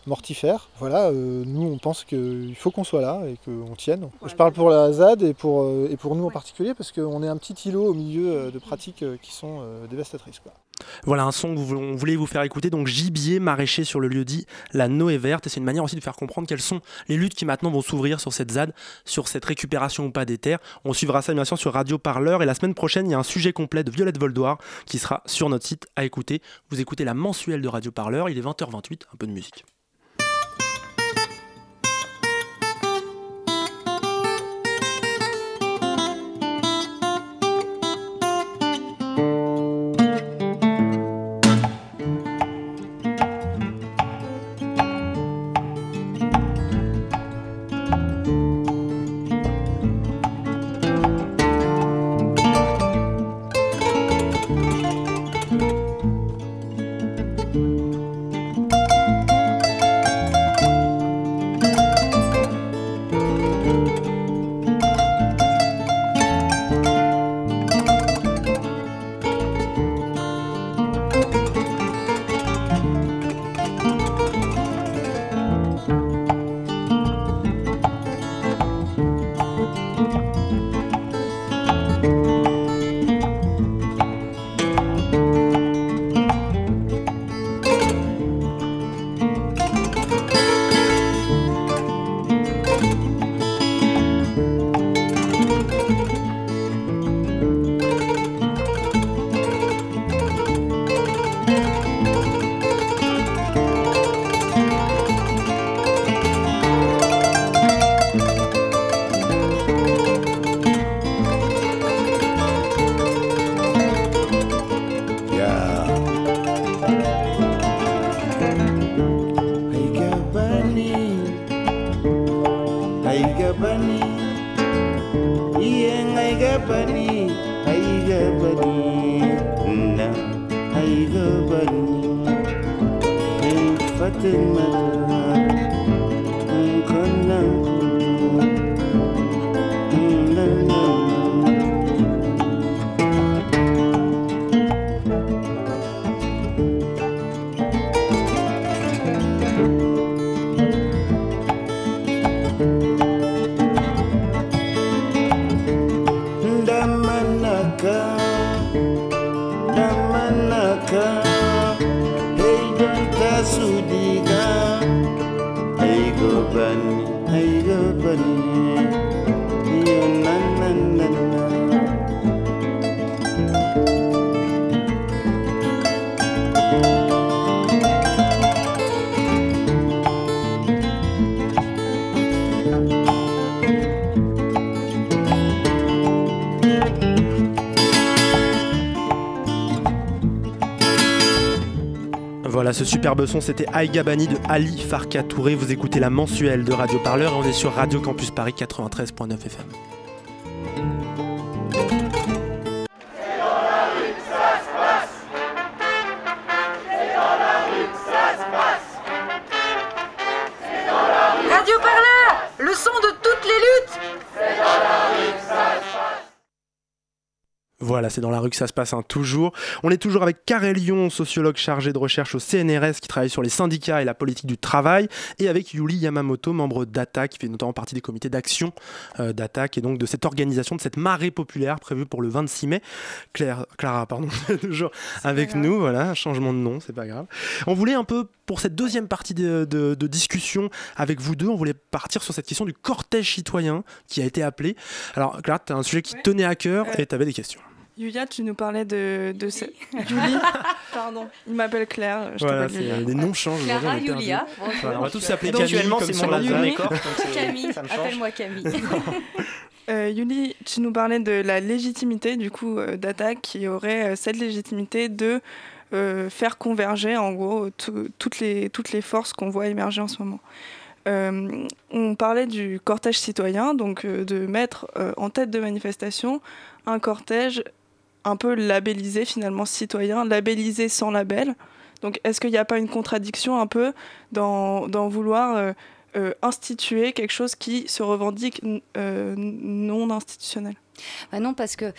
mortifères. Voilà, nous on pense qu'il faut qu'on soit là et qu'on tienne. Je parle pour la ZAD et pour, et pour nous en particulier parce qu'on est un petit îlot au milieu de pratiques qui sont dévastatrices. Quoi. Voilà un son que vous, voulez vous faire écouter, donc gibier maraîcher sur le lieu dit La Noé Verte. Et c'est une manière aussi de faire comprendre quelles sont les luttes qui maintenant vont s'ouvrir sur cette ZAD, sur cette récupération ou pas des terres. On suivra ça bien sûr sur Radio Parleur. Et la semaine prochaine, il y a un sujet complet de Violette Voldoir qui sera sur notre site à écouter. Vous écoutez la mensuelle de Radio Parleur, il est 20h28, un peu de musique. Voilà, ce superbe son, c'était Aïga Bani de Ali Farka Touré. Vous écoutez la mensuelle de Radio Parleur et on est sur Radio Campus Paris 93.9 FM. C'est dans la rue que ça se passe, hein, toujours. On est toujours avec Karel Lyon, sociologue chargé de recherche au CNRS, qui travaille sur les syndicats et la politique du travail, et avec Yuli Yamamoto, membre d'ATA, qui fait notamment partie des comités d'action euh, et donc de cette organisation, de cette marée populaire prévue pour le 26 mai. Claire, Clara, pardon, toujours avec nous, voilà, changement de nom, c'est pas grave. On voulait un peu, pour cette deuxième partie de, de- de discussion avec vous deux, on voulait partir sur cette question du cortège citoyen qui a été appelé. Alors, Clara, tu as un sujet qui te tenait à cœur Euh, et tu avais des questions. Yulia, tu nous parlais de, de ce- Julie. Pardon, il m'appelle Claire. Je Voilà, Yulia. les noms changent. Clara. Yulia. Voilà, on va tous s'appeler Donc, Camille Actuellement, comme c'est sur mon c'est- Camille, appelle-moi Camille. Euh, Yuli, tu nous parlais de la légitimité du coup euh, d'attaque qui aurait euh, cette légitimité de euh, faire converger en gros tout- toutes, les, toutes les forces qu'on voit émerger en ce moment. Euh, on parlait du cortège citoyen, donc euh, de mettre euh, en tête de manifestation un cortège un peu labellisé finalement citoyen, labellisé sans label. Donc est-ce qu'il n'y a pas une contradiction un peu dans, vouloir euh, euh, instituer quelque chose qui se revendique euh, non institutionnel? Bah non, parce que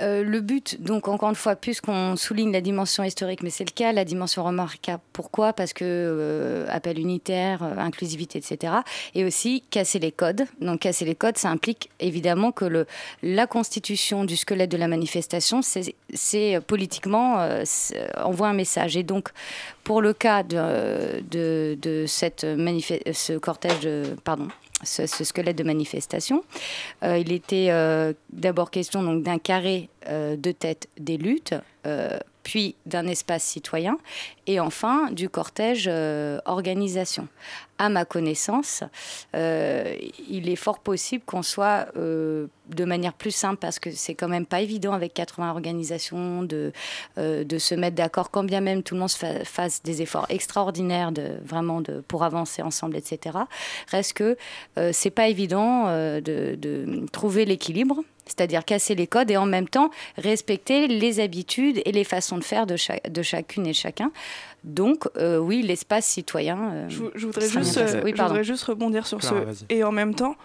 euh, le but, donc encore une fois, puisqu'on souligne la dimension historique, mais c'est le cas, la dimension remarquable. Pourquoi? Parce que euh, appel unitaire, euh, inclusivité, etc. Et aussi casser les codes. Donc casser les codes, ça implique évidemment que le, la constitution du squelette de la manifestation, c'est politiquement, envoie un message. Et donc, pour le cas de, de, de cette ce cortège de, pardon, ce, squelette de manifestation, euh, il était euh, d'abord question donc d'un carré de tête des luttes, euh, puis d'un espace citoyen, et enfin du cortège euh, organisation. À ma connaissance, euh, il est fort possible qu'on soit euh, de manière plus simple, parce que c'est quand même pas évident avec 80 organisations de, euh, de se mettre d'accord, quand bien même tout le monde se fa- fasse des efforts extraordinaires de, vraiment de, pour avancer ensemble, etc. Reste que euh, c'est pas évident euh, de, de trouver l'équilibre, c'est-à-dire casser les codes et en même temps respecter les habitudes et les façons de faire de, cha- de chacune et chacun. Donc, euh, oui, l'espace citoyen. euh, Je, vou- je voudrais juste, euh, Oui, je voudrais juste rebondir sur Clara, ce et en même temps.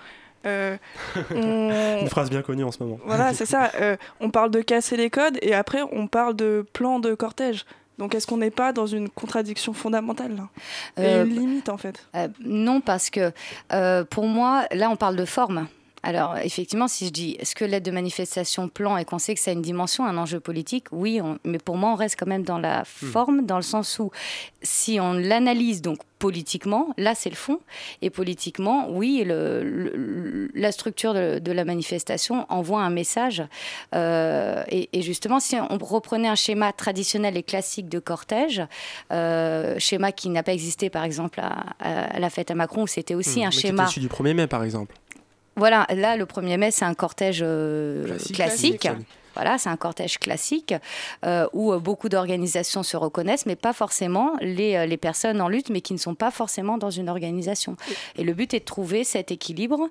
euh, on- Une phrase bien connue en ce moment. Voilà, c'est ça. euh, on parle de casser les codes et après on parle de plan de cortège. Donc est-ce qu'on n'est pas dans une contradiction fondamentale là? Et Euh, une limite en fait? Euh, non, parce que euh, pour moi, là, on parle de forme. Alors, effectivement, si je dis squelette de manifestation, plan, et qu'on sait que ça a une dimension, un enjeu politique, oui, on- mais pour moi, on reste quand même dans la forme, dans le sens où, si on l'analyse donc politiquement, là, c'est le fond, et politiquement, oui, le- le- la structure de, de la manifestation envoie un message. Euh, et, et justement, si on reprenait un schéma traditionnel et classique de cortège, euh, schéma qui n'a pas existé, par exemple, à, la fête à Macron, où c'était aussi Hmm, un mais qui était schéma. issu du 1er mai, par exemple. Voilà, là, le 1er mai, c'est un cortège euh, Classique. classique. Classique. Voilà, c'est un cortège classique euh, où euh, beaucoup d'organisations se reconnaissent, mais pas forcément les, euh, les personnes en lutte, mais qui ne sont pas forcément dans une organisation. Et le but est de trouver cet équilibre,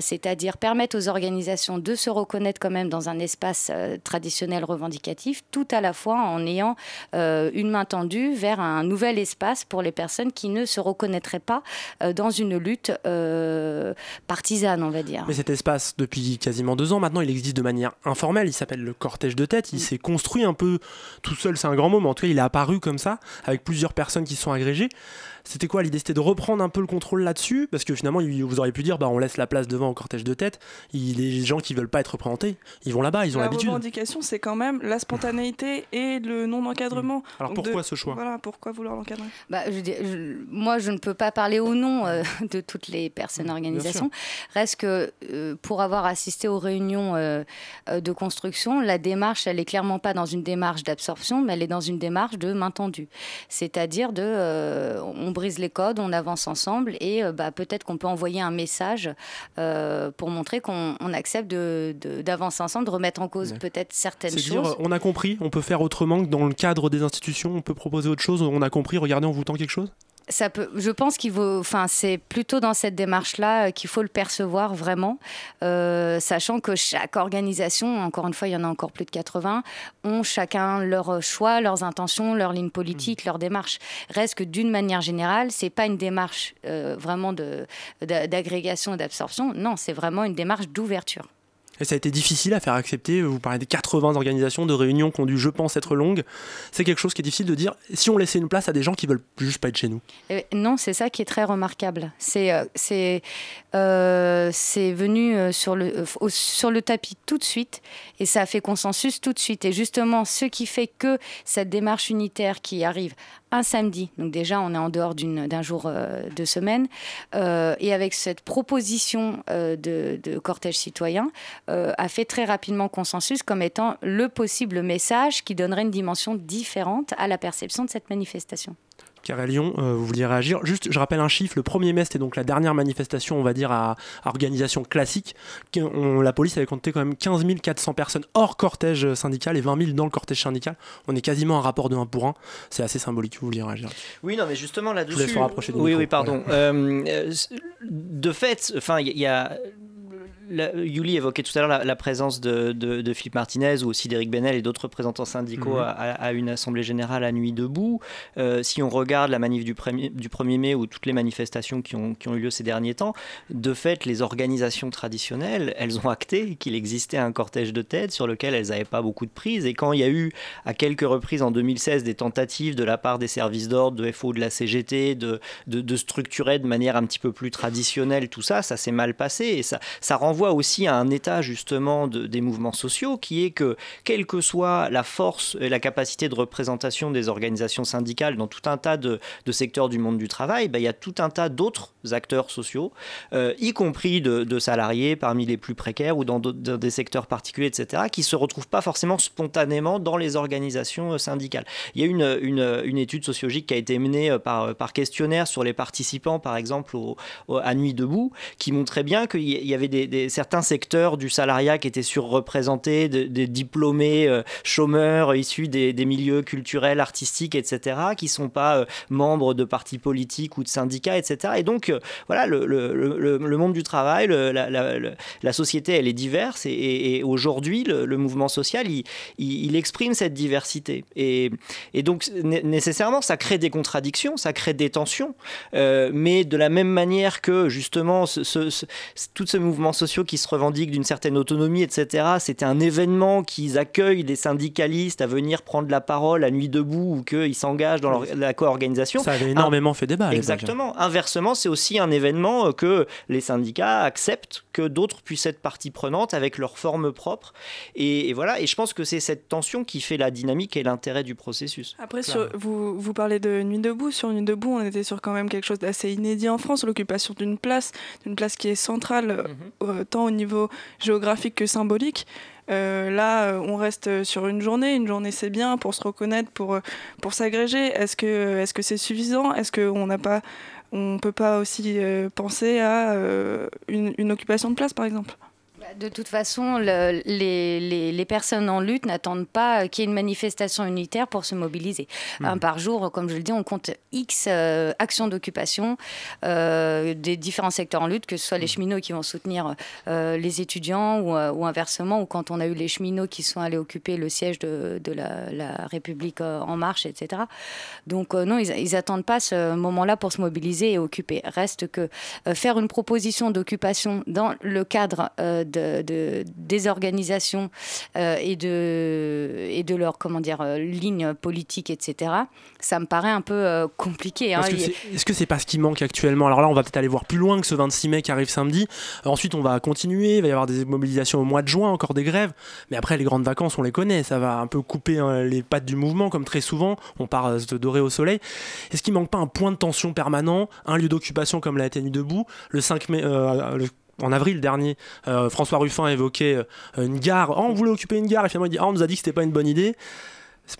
c'est-à-dire permettre aux organisations de se reconnaître quand même dans un espace traditionnel revendicatif, tout à la fois en ayant une main tendue vers un nouvel espace pour les personnes qui ne se reconnaîtraient pas dans une lutte partisane, on va dire. Mais cet espace, depuis quasiment deux ans maintenant, il existe de manière informelle. Il s'appelle le cortège de tête. Il s'est construit un peu tout seul, c'est un grand mot, mais en tout cas, il est apparu comme ça, avec plusieurs personnes qui sont agrégées. C'était quoi l'idée? C'était de reprendre un peu le contrôle là-dessus? Parce que finalement, vous auriez pu dire, bah, on laisse la place devant au cortège de tête. Il, les gens qui veulent pas être représentés, ils vont là-bas, ils ont la l'habitude. revendication, c'est quand même la spontanéité et le non-encadrement. Alors Donc pourquoi de- ce choix? Voilà, pourquoi vouloir l'encadrer? Bah, je dis- je- moi, je ne peux pas parler au nom euh, de toutes les personnes organisations. Reste que euh, pour avoir assisté aux réunions euh, de construction, la démarche, elle est clairement pas dans une démarche d'absorption, mais elle est dans une démarche de main tendue. C'est-à-dire de, euh, on brise les codes, on avance ensemble, et euh, bah, peut-être qu'on peut envoyer un message euh, pour montrer qu'on on accepte de- de- d'avancer ensemble, de remettre en cause Ouais. peut-être certaines choses. dire, on a compris, on peut faire autrement que dans le cadre des institutions, on peut proposer autre chose, on a compris, regardez, on vous tend quelque chose? Ça peut, je pense qu'il vaut, enfin, c'est plutôt dans cette démarche-là euh, qu'il faut le percevoir vraiment, euh, sachant que chaque organisation, encore une fois, il y en a encore plus de 80, ont chacun leurs choix, leurs intentions, leur ligne politique, leur démarche. Reste que d'une manière générale, c'est pas une démarche euh, vraiment de, d'a- d'agrégation et d'absorption. Non, c'est vraiment une démarche d'ouverture. Et ça a été difficile à faire accepter. Vous parlez des 80 organisations de réunions qui ont dû, je pense, être longues. C'est quelque chose qui est difficile de dire si on laissait une place à des gens qui veulent juste pas être chez nous. Euh, non, c'est ça qui est très remarquable. C'est euh, euh, venu euh, sur le sur le tapis tout de suite et ça a fait consensus tout de suite. Et justement, ce qui fait que cette démarche unitaire qui arrive un samedi, donc déjà on est en dehors d'un jour euh, de semaine, euh, et avec cette proposition euh, de, de cortège citoyen, a fait très rapidement consensus comme étant le possible message qui donnerait une dimension différente à la perception de cette manifestation. Carré Lyon, euh, vous vouliez réagir Juste, je rappelle un chiffre. Le 1er mai, c'était donc la dernière manifestation, on va dire, à, à organisation classique. On- la police avait compté quand même 15 400 personnes hors cortège syndical et 20 000 dans le cortège syndical. On est quasiment à un rapport de 1 pour 1. C'est assez symbolique, vous vouliez réagir Oui, non, mais justement Je vous là-dessus. laisse vous rapprocher du Oui, micro. oui, pardon. Euh, euh, de fait, enfin, il y, y a. la- Yuli évoquait tout à l'heure la, la présence de, de- de Philippe Martinez ou aussi d'Éric Benel et d'autres représentants syndicaux Mhm. à, à une assemblée générale à nuit debout. Euh, si on regarde la manif du, premier- du 1er mai ou toutes les manifestations qui ont, qui ont eu lieu ces derniers temps, de fait, les organisations traditionnelles, elles ont acté qu'il existait un cortège de tête sur lequel elles n'avaient pas beaucoup de prise. Et quand il y a eu à quelques reprises en 2016 des tentatives de la part des services d'ordre, de FO, de la CGT, de, de, de structurer de manière un petit peu plus traditionnelle tout ça, ça s'est mal passé. Et ça, ça renvoie aussi un état justement de- des mouvements sociaux qui est que, quelle que soit la force et la capacité de représentation des organisations syndicales dans tout un tas de, secteurs du monde du travail, ben, il y a tout un tas d'autres acteurs sociaux, euh, y compris de, salariés parmi les plus précaires ou dans, des secteurs particuliers, etc., qui se retrouvent pas forcément spontanément dans les organisations euh, syndicales. Il y a une, étude sociologique qui a été menée euh, par, questionnaire sur les participants, par exemple, à Nuit debout, qui montrait bien qu'il y avait des- certains secteurs du salariat qui étaient surreprésentés, de- des diplômés euh, chômeurs issus des, milieux culturels, artistiques, etc., qui sont pas euh, membres de partis politiques ou de syndicats, etc. Et donc, euh, voilà, le, le- le- monde du travail, la, la- la- société, elle est diverse, et, aujourd'hui, le, mouvement social, il, il- exprime cette diversité. Et, et donc, né- nécessairement, ça crée des contradictions, ça crée des tensions, mais de la même manière que, justement, ce, ce- ces mouvements sociaux qui se revendiquent d'une certaine autonomie, etc., c'était un événement qu'ils accueillent des syndicalistes à venir prendre la parole à nuit debout ou qu'ils s'engagent dans leur- la co-organisation. Ça avait énormément fait débat. l'époque. Exactement. Inversement, c'est aussi un événement euh, que les syndicats acceptent que d'autres puissent être partie prenante avec leur forme propre. Et, et voilà. Et je pense que c'est cette tension qui fait la dynamique et l'intérêt du processus. Après, sur, vous, vous parlez de Nuit debout. Sur Nuit debout, on était sur quand même quelque chose d'assez inédit en France, l'occupation d'une place, d'une place qui est centrale, euh, tant au niveau géographique que symbolique. Euh, là, euh, on reste sur une journée. Une journée, c'est bien pour se reconnaître, pour, euh, pour s'agréger. Est-ce que est-ce c'est suffisant? Est-ce qu'on n'a pas, on peut pas aussi penser à une occupation de place, par exemple? De toute façon, le, les, les, les, personnes en lutte n'attendent pas qu'il y ait une manifestation unitaire pour se mobiliser. Mmh. Un par jour, comme je le dis, on compte X euh, actions d'occupation euh, des différents secteurs en lutte, que ce soit les cheminots qui vont soutenir euh, les étudiants ou, ou, inversement, ou quand on a eu les cheminots qui sont allés occuper le siège de, de la, la, République en marche, etc. Donc non, ils n'attendent pas ce moment-là pour se mobiliser et occuper. Reste que faire une proposition d'occupation dans le cadre de, de, des organisations euh, et, de, et de leur comment dire, euh, ligne politique, etc., ça me paraît un peu euh, compliqué. Hein. Est-ce que c'est pas ce qui manque actuellement? Alors là, on va peut-être aller voir plus loin que ce 26 mai qui arrive samedi. ensuite, on va continuer. Il va y avoir des mobilisations au mois de juin, encore des grèves. Mais après, les grandes vacances, on les connaît. Ça va un peu couper hein, les pattes du mouvement, comme très souvent. On part se dorer au soleil. Est-ce qu'il manque pas un point de tension permanent, un lieu d'occupation comme la Nuit debout Le 5 mai, le en avril dernier, euh, François Ruffin évoquait euh, une gare. Oh, on voulait occuper une gare et finalement il dit oh, on nous a dit que c'était pas une bonne idée.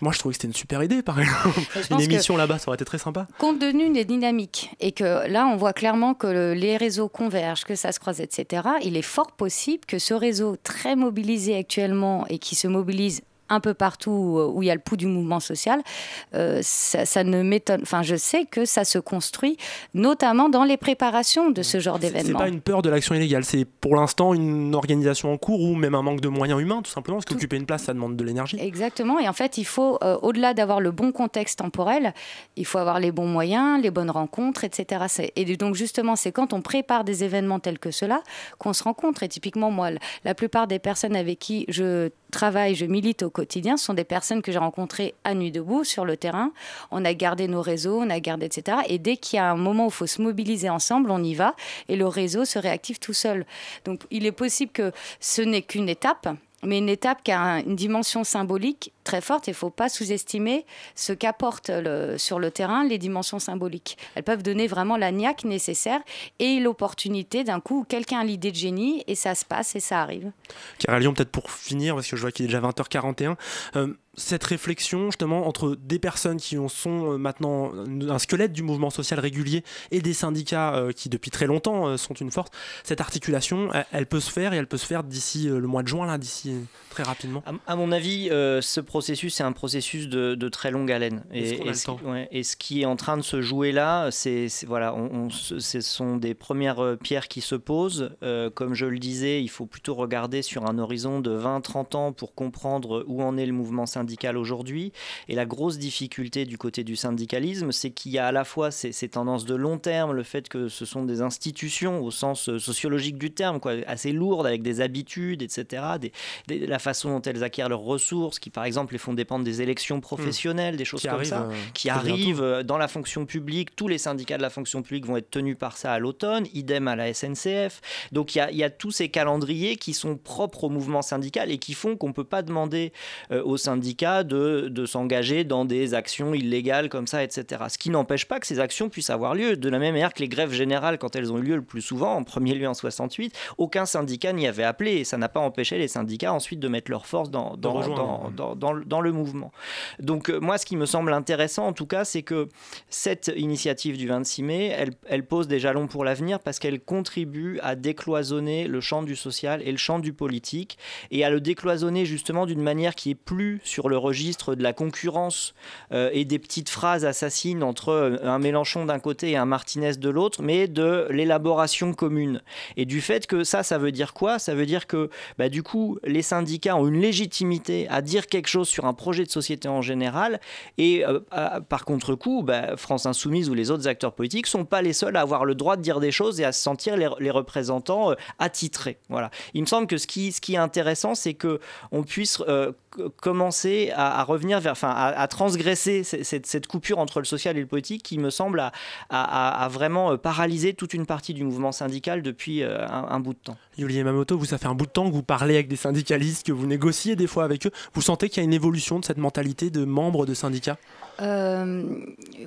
Moi, je trouvais que c'était une super idée, par exemple. Une émission là-bas, ça aurait été très sympa. Compte tenu des dynamiques, et que là, on voit clairement que le, les réseaux convergent, que ça se croise, etc., il est fort possible que ce réseau très mobilisé actuellement et qui se mobilise un peu partout où il y a le pouls du mouvement social, euh, ça, ça, ne m'étonne. Enfin, je sais que ça se construit, notamment dans les préparations de ce genre d'événements. C'est pas une peur de l'action illégale, c'est pour l'instant une organisation en cours ou même un manque de moyens humains, tout simplement, parce qu'occuper une place, ça demande de l'énergie. Exactement, et en fait, il faut, euh, au-delà d'avoir le bon contexte temporel, il faut avoir les bons moyens, les bonnes rencontres, etc. Et donc, justement, c'est quand on prépare des événements tels que cela qu'on se rencontre. Et typiquement, moi, la plupart des personnes avec qui je travaille, je milite au quotidien, ce sont des personnes que j'ai rencontrées à Nuit debout sur le terrain. On a gardé nos réseaux, on a gardé, etc. Et dès qu'il y a un moment où il faut se mobiliser ensemble, on y va et le réseau se réactive tout seul. Donc il est possible que ce n'est qu'une étape, mais une étape qui a une dimension symbolique très forte. Il ne faut pas sous-estimer ce qu'apportent le, sur le terrain les dimensions symboliques. Elles peuvent donner vraiment la niaque nécessaire et l'opportunité d'un coup où quelqu'un a l'idée de génie et ça se passe et ça arrive. Car Lyon, peut-être pour finir, parce que je vois qu'il est déjà 20h41, euh, cette réflexion justement entre des personnes qui sont euh, maintenant un squelette du mouvement social régulier et des syndicats euh, qui depuis très longtemps sont une force, cette articulation, elle, peut se faire et elle peut se faire d'ici le mois de juin, là, d'ici très rapidement. À, à mon avis, ce processus, c'est un processus de, très longue haleine. Et, et, ce, et, ce, qui est en train de se jouer là, c'est voilà, on, ce sont des premières euh, pierres qui se posent. Euh, comme je le disais, il faut plutôt regarder sur un horizon de 20-30 ans pour comprendre où en est le mouvement syndical aujourd'hui. Et la grosse difficulté du côté du syndicalisme, c'est qu'il y a à la fois ces, ces, tendances de long terme, le fait que ce sont des institutions au sens euh, sociologique du terme, quoi, assez lourdes avec des habitudes, etc. Des, la façon dont elles acquièrent leurs ressources, qui par exemple les fonds dépendent des élections professionnelles, des choses comme ça, euh, qui arrivent euh, dans la fonction publique. Tous les syndicats de la fonction publique vont être tenus par ça à l'automne, idem à la SNCF. Donc il y, a, tous ces calendriers qui sont propres au mouvement syndical et qui font qu'on ne peut pas demander euh, aux syndicats de, de s'engager dans des actions illégales comme ça, etc. Ce qui n'empêche pas que ces actions puissent avoir lieu. De la même manière que les grèves générales, quand elles ont eu lieu le plus souvent, en premier lieu en 68, aucun syndicat n'y avait appelé et ça n'a pas empêché les syndicats ensuite de mettre leur force dans, dans, dans, dans, dans dans le mouvement. Donc euh, moi, ce qui me semble intéressant, en tout cas, c'est que cette initiative du 26 mai, elle, pose des jalons pour l'avenir parce qu'elle contribue à décloisonner le champ du social et le champ du politique et à le décloisonner justement d'une manière qui est plus sur le registre de la concurrence euh, et des petites phrases assassines entre euh, un Mélenchon d'un côté et un Martinez de l'autre, mais de l'élaboration commune. Et du fait que ça, ça veut dire quoi? Ça veut dire que bah, du coup, les syndicats ont une légitimité à dire quelque chose sur un projet de société en général. Et euh, par contre-coup, bah, France Insoumise ou les autres acteurs politiques sont pas les seuls à avoir le droit de dire des choses et à se sentir les, représentants euh, attitrés. Voilà. Il me semble que ce qui, ce qui est intéressant, c'est que on puisse euh, commencer à, revenir vers, enfin, à, transgresser cette, cette, coupure entre le social et le politique qui me semble à, vraiment paralyser toute une partie du mouvement syndical depuis un, bout de temps. Yulie Mamoto, vous, ça fait un bout de temps que vous parlez avec des syndicalistes, que vous négociez des fois avec eux. Vous sentez qu'il y a une évolution de cette mentalité de membres de syndicats euh,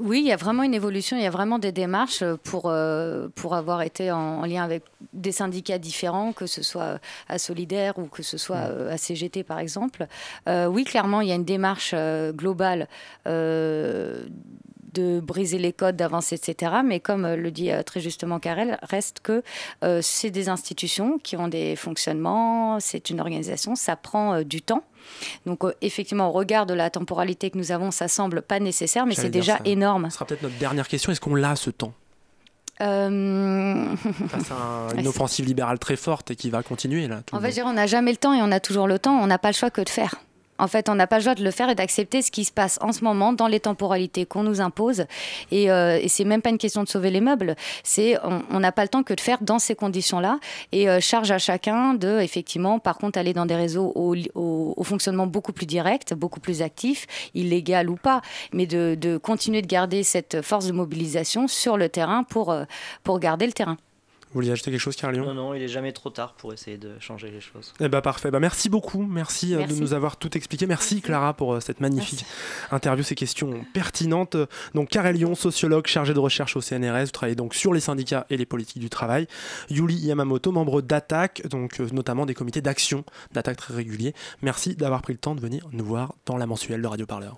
Oui, il y a vraiment une évolution, il y a vraiment des démarches pour, euh, pour avoir été en, lien avec des syndicats différents, que ce soit à Solidaire ou que ce soit mmh. euh, à CGT par exemple. oui, clairement, il y a une démarche globale de briser les codes, d'avancer, etc. Mais comme euh, le dit euh, très justement Karel, reste que euh, c'est des institutions qui ont des fonctionnements, c'est une organisation, ça prend euh, du temps. Donc euh, effectivement, au regard de la temporalité que nous avons, ça semble pas nécessaire, mais c'est déjà ça. énorme. Ce sera peut-être notre dernière question. Est-ce qu'on l'a ce temps? Euh, Face à un- Ouais, une offensive libérale très forte et qui va continuer là. tout En fait, on n'a jamais le temps et on a toujours le temps. On n'a pas le choix que de faire. En fait, on n'a pas le choix de le faire et d'accepter ce qui se passe en ce moment dans les temporalités qu'on nous impose. Et, euh, et c'est même pas une question de sauver les meubles. C'est on n'a pas le temps que de faire dans ces conditions-là. Et euh, charge à chacun de, effectivement, par contre, aller dans des réseaux au, au- au fonctionnement beaucoup plus direct, beaucoup plus actif, illégal ou pas, mais de, de continuer de garder cette force de mobilisation sur le terrain pour, euh, pour garder le terrain. Vous vouliez ajouter quelque chose, Carl Lyon Non, non, il est jamais trop tard pour essayer de changer les choses. Eh ben parfait. Bah, merci beaucoup. Merci, euh, de nous avoir tout expliqué. Merci, Clara pour euh, cette magnifique interview, ces questions pertinentes. Donc Karel Lyon, sociologue chargé de recherche au CNRS, vous travaillez donc sur les syndicats et les politiques du travail. Yuli Yamamoto, membre d'Attaque, donc euh, notamment des comités d'action d'Attaque très réguliers. Merci d'avoir pris le temps de venir nous voir dans la mensuelle de Radio Parleur.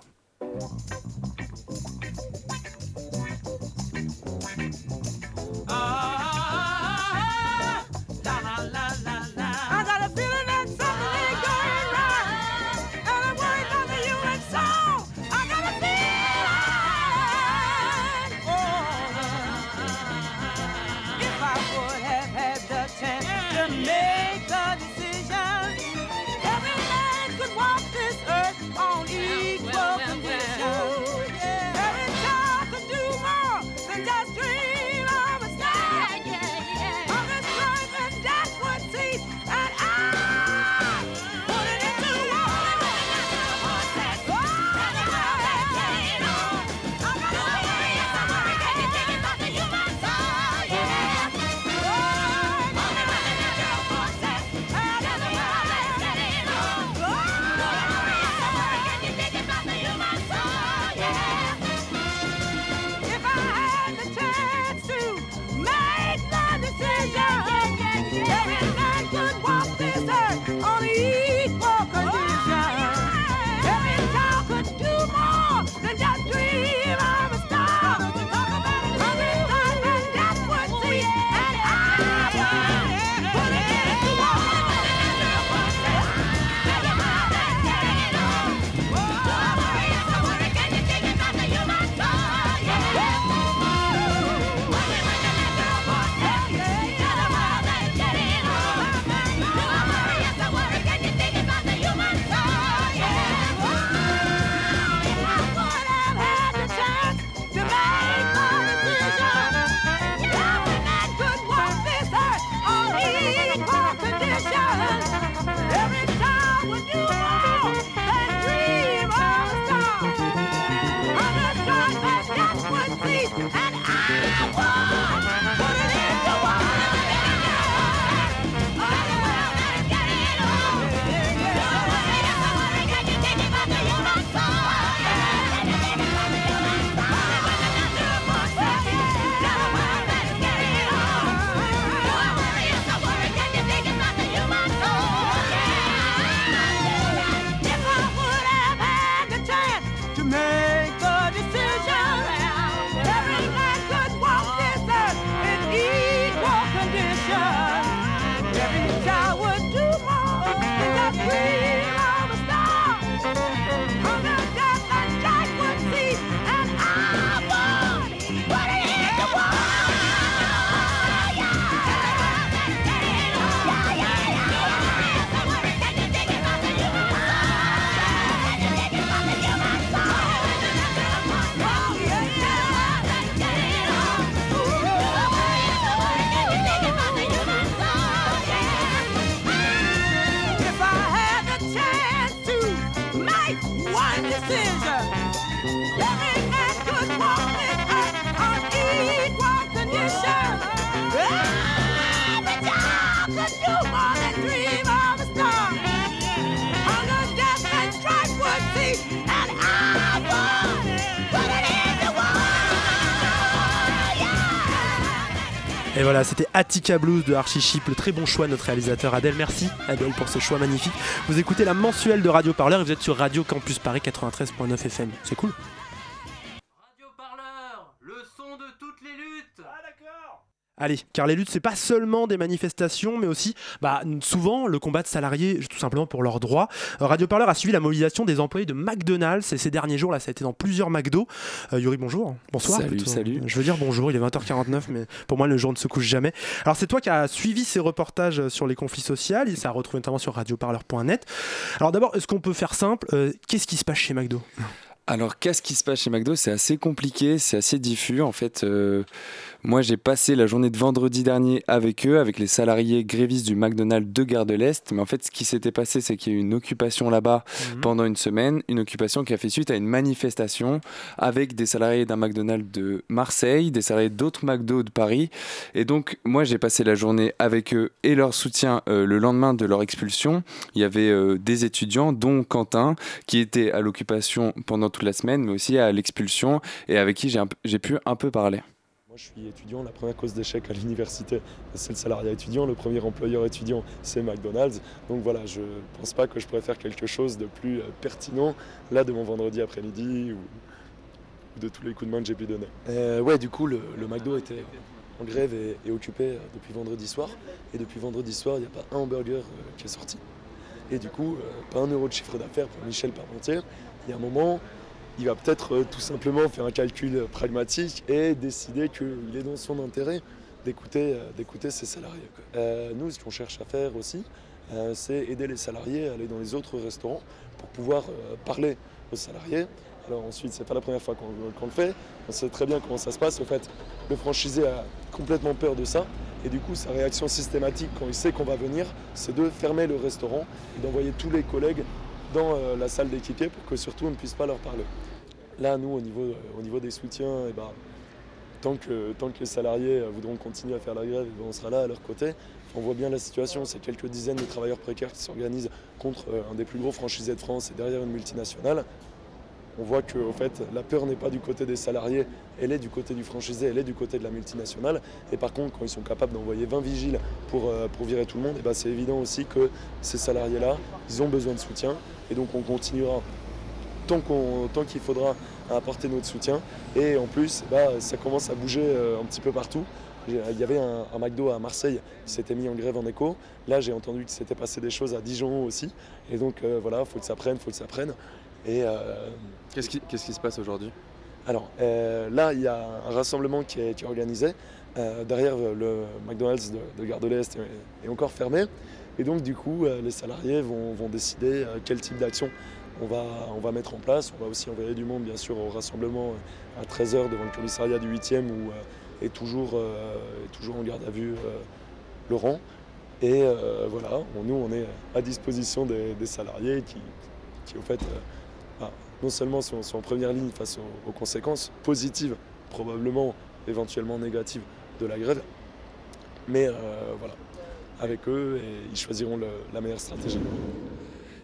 Et voilà, c'était Attica Blues de Archie Chip, le très bon choix de notre réalisateur Adèle. Merci Adèle pour ce choix magnifique. Vous écoutez la mensuelle de Radio Parleur et vous êtes sur Radio Campus Paris 93.9 FM. C'est cool. Allez, car les luttes, c'est pas seulement des manifestations, mais aussi, bah, souvent, le combat de salariés, tout simplement pour leurs droits. Euh, Radio Parleur a suivi la mobilisation des employés de McDonald's, et ces derniers jours, là, ça a été dans plusieurs McDo. Euh, Yuri, bonjour. Bonsoir. Salut, salut. Je veux dire bonjour, il est 20h49, mais pour moi, le jour ne se couche jamais. Alors, c'est toi qui as suivi ces reportages sur les conflits sociaux, et ça a retrouvé notamment sur radioparleur.net. Alors, d'abord, est-ce qu'on peut faire simple Euh, Qu'est-ce qui se passe chez McDo? Alors, qu'est-ce qui se passe chez McDo? C'est assez compliqué, c'est assez diffus. En fait, euh, moi, j'ai passé la journée de vendredi dernier avec eux, avec les salariés grévistes du McDonald's de Gare de l'Est. Mais en fait, ce qui s'était passé, c'est qu'il y a eu une occupation là-bas Mhm. pendant une semaine. Une occupation qui a fait suite à une manifestation avec des salariés d'un McDonald's de Marseille, des salariés d'autres McDo de Paris. Et donc, moi, j'ai passé la journée avec eux et leur soutien euh, le lendemain de leur expulsion. Il y avait euh, des étudiants, dont Quentin, qui était à l'occupation pendant toute la semaine, mais aussi à l'expulsion, et avec qui j'ai pu un peu parler. Moi, je suis étudiant. La première cause d'échec à l'université, c'est le salariat étudiant. Le premier employeur étudiant, c'est McDonald's. Donc voilà, je pense pas que je pourrais faire quelque chose de plus euh, pertinent là de mon vendredi après-midi ou, de tous les coups de main que j'ai pu donner. Euh, ouais, du coup, le, le McDo était en grève et, et occupé euh, depuis vendredi soir. Et depuis vendredi soir, il n'y a pas un hamburger euh, qui est sorti. Et du coup, euh, pas un euro de chiffre d'affaires pour Michel Parmentier. Il y a un moment, il va peut-être euh, tout simplement faire un calcul pragmatique et décider qu'il est dans son intérêt d'écouter euh, ses salariés. Euh, nous, ce qu'on cherche à faire aussi, c'est aider les salariés à aller dans les autres restaurants pour pouvoir parler aux salariés. Alors ensuite, c'est pas la première fois qu'on qu'on le fait. On sait très bien comment ça se passe. En fait, le franchisé a complètement peur de ça. Et du coup, sa réaction systématique quand il sait qu'on va venir, c'est de fermer le restaurant et d'envoyer tous les collègues dans euh, la salle d'équipier pour que surtout on ne puisse pas leur parler. Là, nous, au niveau, euh, des soutiens, eh ben, tant, que, les salariés euh, voudront continuer à faire la grève, on sera là à leur côté. On voit bien la situation, c'est quelques dizaines de travailleurs précaires qui s'organisent contre un des plus gros franchisés de France et derrière une multinationale. On voit que au fait, la peur n'est pas du côté des salariés, elle est du côté du franchisé, elle est du côté de la multinationale. Et par contre, quand ils sont capables d'envoyer 20 vigiles pour, pour virer tout le monde, eh ben, c'est évident aussi que ces salariés-là, ils ont besoin de soutien. Et donc on continuera tant qu'il faudra à apporter notre soutien. Et en plus, bah, ça commence à bouger euh, un petit peu partout. Il y avait un, un McDo à Marseille qui s'était mis en grève en écho. Là, j'ai entendu qu'il s'était passé des choses à Dijon aussi. Et donc, euh, voilà, il faut que ça prenne, il faut que ça prenne. Et euh, Qu'est-ce qui, se passe aujourd'hui? Alors euh, là, il y a un rassemblement qui est, qui est organisé. Derrière, le McDonald's de, de Gare de l'Est est, est encore fermé. Et donc, du coup, euh, les salariés vont, décider euh, quel type d'action on va, mettre en place. On va aussi envoyer du monde, bien sûr, au rassemblement euh, à 13h devant le commissariat du 8e où est, toujours, toujours en garde à vue Laurent. Et voilà, nous, on est à disposition des, salariés qui, qui, au fait, bah, non seulement sont, en première ligne face aux, conséquences positives, probablement éventuellement négatives de la grève, mais voilà, avec eux, et ils choisiront le- la meilleure stratégie.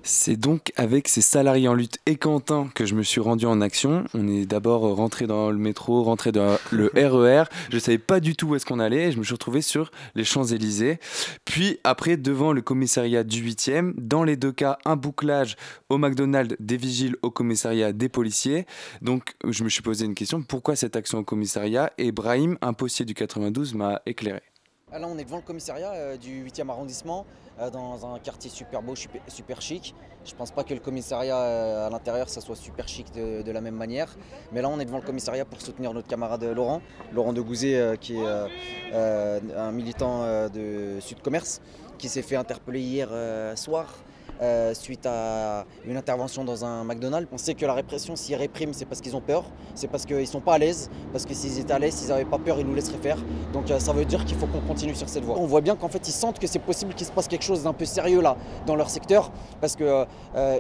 C'est donc avec ces salariés en lutte et Quentin que je me suis rendu en action. On est d'abord rentré dans le métro, rentré dans le RER. Je savais pas du tout où est-ce qu'on allait et je me suis retrouvé sur les Champs-Élysées. Puis après, devant le commissariat du 8e, dans les deux cas, un bouclage au McDonald's, des vigiles au commissariat, des policiers. Donc je me suis posé une question, pourquoi cette action au commissariat? Et Brahim, un postier du 92, m'a éclairé. Ah, Là, on est devant le commissariat euh, du 8e arrondissement, euh, dans un quartier super beau, super, chic. Je pense pas que le commissariat euh, à l'intérieur, soit super chic de, la même manière. Mais là, on est devant le commissariat pour soutenir notre camarade Laurent, Laurent de Gouzet, euh, qui est un militant de Sud Commerce, qui s'est fait interpeller hier soir. Euh, suite à une intervention dans un McDonald's. On sait que la répression, s'ils répriment, c'est parce qu'ils ont peur, c'est parce qu'ils sont pas à l'aise, parce que s'ils étaient à l'aise, s'ils n'avaient pas peur, ils nous laisseraient faire. Donc euh, ça veut dire qu'il faut qu'on continue sur cette voie. On voit bien qu'en fait ils sentent que c'est possible qu'il se passe quelque chose d'un peu sérieux là dans leur secteur parce que euh,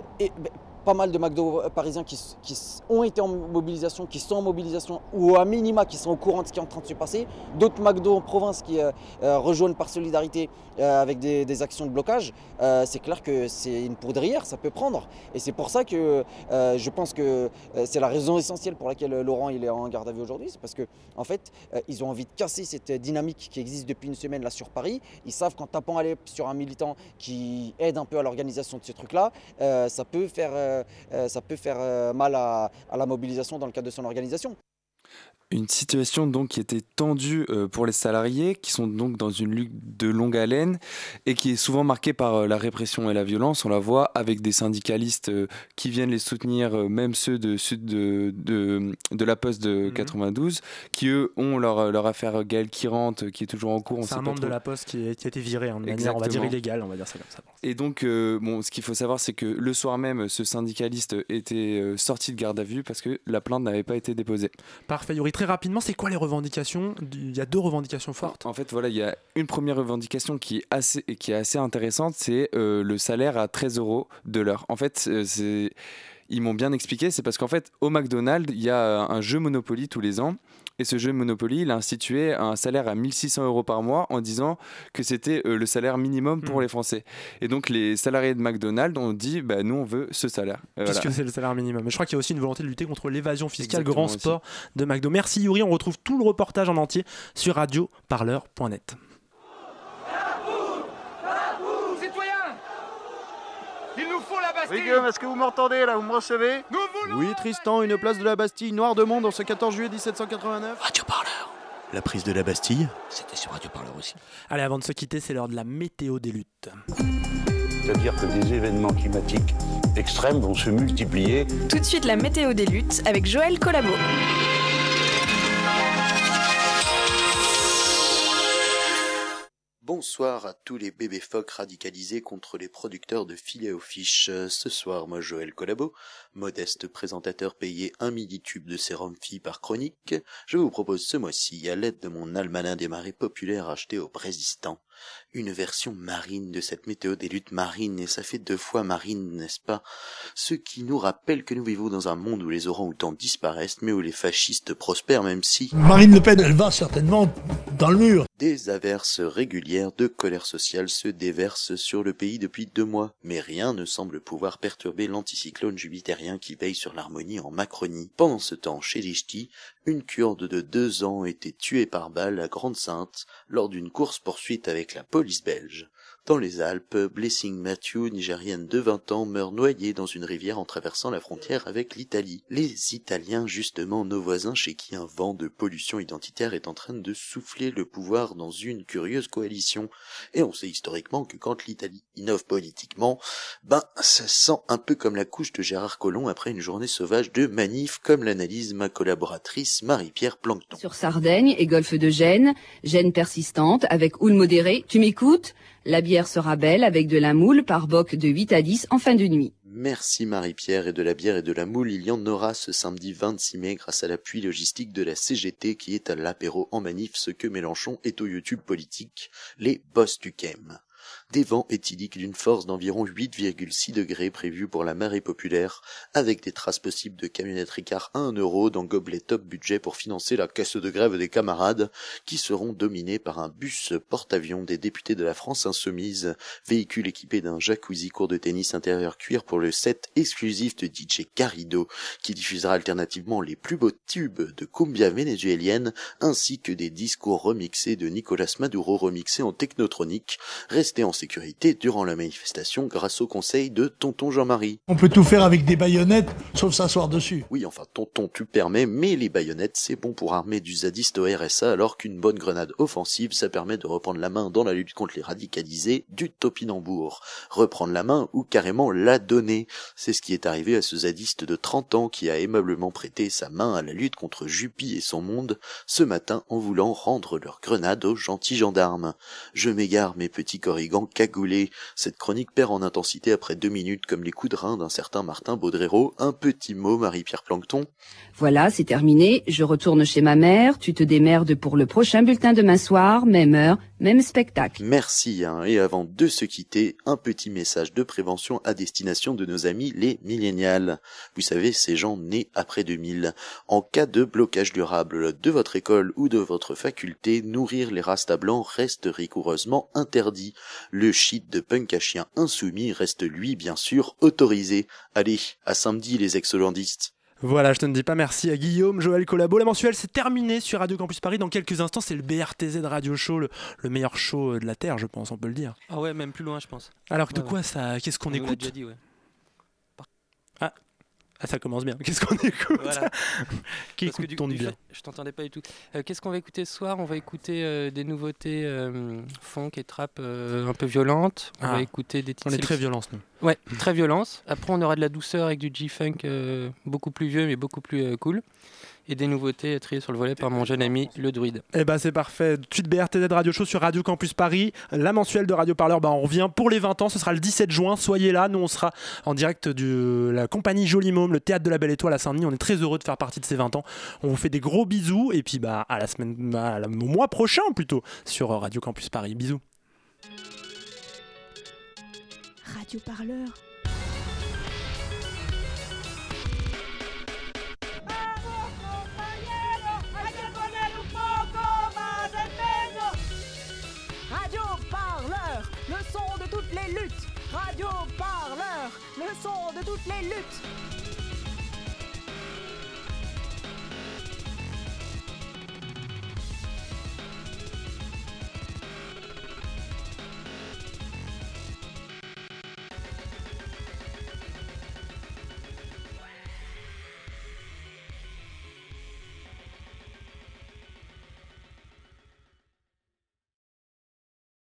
pas mal de McDo parisiens qui, qui ont été en mobilisation, qui sont en mobilisation ou à minima qui sont au courant de ce qui est en train de se passer. D'autres McDo en province qui euh, euh, rejoignent par solidarité euh, avec des, actions de blocage. Euh, c'est clair que c'est une poudrière, ça peut prendre. Et c'est pour ça que euh, je pense que euh, c'est la raison essentielle pour laquelle euh, Laurent il est en garde à vue aujourd'hui. C'est parce que en fait, euh, ils ont envie de casser cette euh, dynamique qui existe depuis une semaine là sur Paris. Ils savent qu'en tapant à sur un militant qui aide un peu à l'organisation de ce truc-là, euh, ça peut faire, euh, euh, ça peut faire euh, mal à la mobilisation dans le cadre de son organisation. Une situation donc qui était tendue euh, pour les salariés, qui sont donc dans une lutte de longue haleine et qui est souvent marquée par euh, la répression et la violence. On la voit avec des syndicalistes euh, qui viennent les soutenir, même ceux de sud de, de, de la Poste Mhm. de 92, qui eux ont leur, leur affaire Gaël Kirante qui est toujours en cours. C'est un membre de la Poste qui, qui a été viré hein, de manière, on va dire, illégale, on va dire ça comme ça. Et donc, bon, ce qu'il faut savoir, c'est que le soir même, ce syndicaliste était sorti de garde à vue parce que la plainte n'avait pas été déposée. Parfait, Yuri. Très rapidement, c'est quoi les revendications Il y a deux revendications fortes. En fait, voilà, il y a une première revendication qui est assez, intéressante, c'est euh, le salaire à 13 euros de l'heure. En fait, c'est, ils m'ont bien expliqué, c'est parce qu'en fait, au McDonald's, il y a un jeu Monopoly tous les ans. Et ce jeu Monopoly, il a institué un salaire à 1600 euros par mois en disant que c'était euh, le salaire minimum pour Mhm. les Français. Et donc, les salariés de McDonald's ont dit, bah, nous, on veut ce salaire. Euh, Puisque voilà. c'est le salaire minimum. Mais je crois qu'il y a aussi une volonté de lutter contre l'évasion fiscale, Exactement grand aussi. sport de McDo. Merci Yuri, on retrouve tout le reportage en entier sur radioparleur.net. Citoyens Il nous faut la Bastille Oui, Guillaume, est-ce que vous m'entendez là Vous me recevez Oui, Tristan, une place de la Bastille, Noir de Monde, en ce 14 juillet 1789. Radio Parleur. La prise de la Bastille, c'était sur Radio Parleur aussi. Allez, avant de se quitter, c'est l'heure de la météo des luttes. C'est-à-dire que des événements climatiques extrêmes vont se multiplier. Tout de suite la météo des luttes avec Joël Collabo. Bonsoir à tous les bébés phoques radicalisés contre les producteurs de filets aux fiches. Euh, Ce soir, moi Joël Collabo, modeste présentateur payé un millitube de sérum fille par chronique, je vous propose ce mois-ci, à l'aide de mon almanach des marées populaires acheté au Brésistan, une version marine de cette météo des luttes marines, et ça fait deux fois marine, n'est-ce pas? Ce qui nous rappelle que nous vivons dans un monde où les orang-outans disparaissent, mais où les fascistes prospèrent, même si... Marine Le Pen, elle va certainement dans le mur. Des averses régulières de colère sociale se déversent sur le pays depuis deux mois, mais rien ne semble pouvoir perturber l'anticyclone jupitérien qui veille sur l'harmonie en Macronie. Pendant ce temps, chez les une kurde de deux ans était tuée par balle à Grande-Sainte lors d'une course-poursuite avec la police belge. Dans les Alpes, Blessing Matthew, nigérienne de 20 ans, meurt noyée dans une rivière en traversant la frontière avec l'Italie. Les Italiens, justement, nos voisins chez qui un vent de pollution identitaire est en train de souffler le pouvoir dans une curieuse coalition. Et on sait historiquement que quand l'Italie innove politiquement, ben, ça sent un peu comme la couche de Gérard Collomb après une journée sauvage de manif, comme l'analyse ma collaboratrice Marie-Pierre Plancton. Sur Sardaigne et golfe de Gênes, gêne persistante avec houle modérée. Tu m'écoutes? La bière sera belle avec de la moule par boc de 8 à 10 en fin de nuit. Merci Marie-Pierre et de la bière et de la moule, il y en aura ce samedi 26 mai grâce à l'appui logistique de la CGT qui est à l'apéro en manif ce que Mélenchon est au YouTube politique, les boss du Kem. Des vents éthyliques d'une force d'environ 8,6 degrés prévus pour la marée populaire, avec des traces possibles de camionnettes Ricard à 1 euro dans gobelet top budget pour financer la caisse de grève des camarades, qui seront dominés par un bus porte-avions des députés de la France insoumise, véhicule équipé d'un jacuzzi court de tennis intérieur cuir pour le set exclusif de DJ Carido, qui diffusera alternativement les plus beaux tubes de cumbia vénézuélienne, ainsi que des discours remixés de Nicolas Maduro remixés en technotronique, restés en sécurité durant la manifestation grâce au conseil de Tonton Jean-Marie. On peut tout faire avec des baïonnettes, sauf s'asseoir dessus. Oui, enfin, tonton, tu permets, mais les baïonnettes, c'est bon pour armer du zadiste au RSA, alors qu'une bonne grenade offensive, ça permet de reprendre la main dans la lutte contre les radicalisés du topinambour. Reprendre la main ou carrément la donner. C'est ce qui est arrivé à ce zadiste de 30 ans qui a aimablement prêté sa main à la lutte contre Juppie et son monde, ce matin en voulant rendre leur grenade aux gentils gendarmes. Je m'égare, mes petits corrigans cagoulés. Cette chronique perd en intensité après deux minutes comme les coups de rein d'un certain Martin Baudrero. Un petit mot, Marie-Pierre Plancton. Voilà, c'est terminé. Je retourne chez ma mère. Tu te démerdes pour le prochain bulletin demain soir, même heure, même spectacle. Merci, hein. et avant de se quitter, un petit message de prévention à destination de nos amis les millénials. Vous savez, ces gens nés après 2000. En cas de blocage durable de votre école ou de votre faculté, nourrir les rastas blancs reste rigoureusement interdit. Le shit de punk à chien insoumis reste lui, bien sûr, autorisé. Allez, à samedi les ex-hollandistes. Voilà, je te ne dis pas merci à Guillaume, Joël Collabo. La mensuelle, c'est terminé sur Radio Campus Paris. Dans quelques instants, c'est le BRTZ Radio Show, le, le meilleur show de la Terre, je pense, on peut le dire. Ah ouais, même plus loin, je pense. Alors, de Ouais, quoi ça? Qu'est-ce qu'on écoute? déjà dit, ouais. Ah, Ah, ça commence bien. Qu'est-ce qu'on écoute Voilà. Qui Parce que du- du bien Je t'entendais pas du tout. Euh, Qu'est-ce qu'on va écouter ce soir? On va écouter euh, des nouveautés euh, funk et trap un peu violentes. On Ah. va écouter des titres On est très violence, nous. Ouais, très violence. Après, on aura de la douceur avec du G-funk beaucoup plus vieux mais beaucoup plus cool. Et des nouveautés triées sur le volet par mon jeune ami le druide. Eh ben c'est parfait. Suite BRTZ Radio Show sur Radio Campus Paris. La mensuelle de Radio Parleur, bah, on revient pour les 20 ans. Ce sera le 17 juin. Soyez là. Nous, on sera en direct de la compagnie Joli Môme, le théâtre de la Belle Étoile à Saint-Denis. On est très heureux de faire partie de ces 20 ans. On vous fait des gros bisous. Et puis bah, à la semaine, bah, à la- au mois prochain plutôt sur Radio Campus Paris. Bisous. Radio Parleur. så det tortler ut!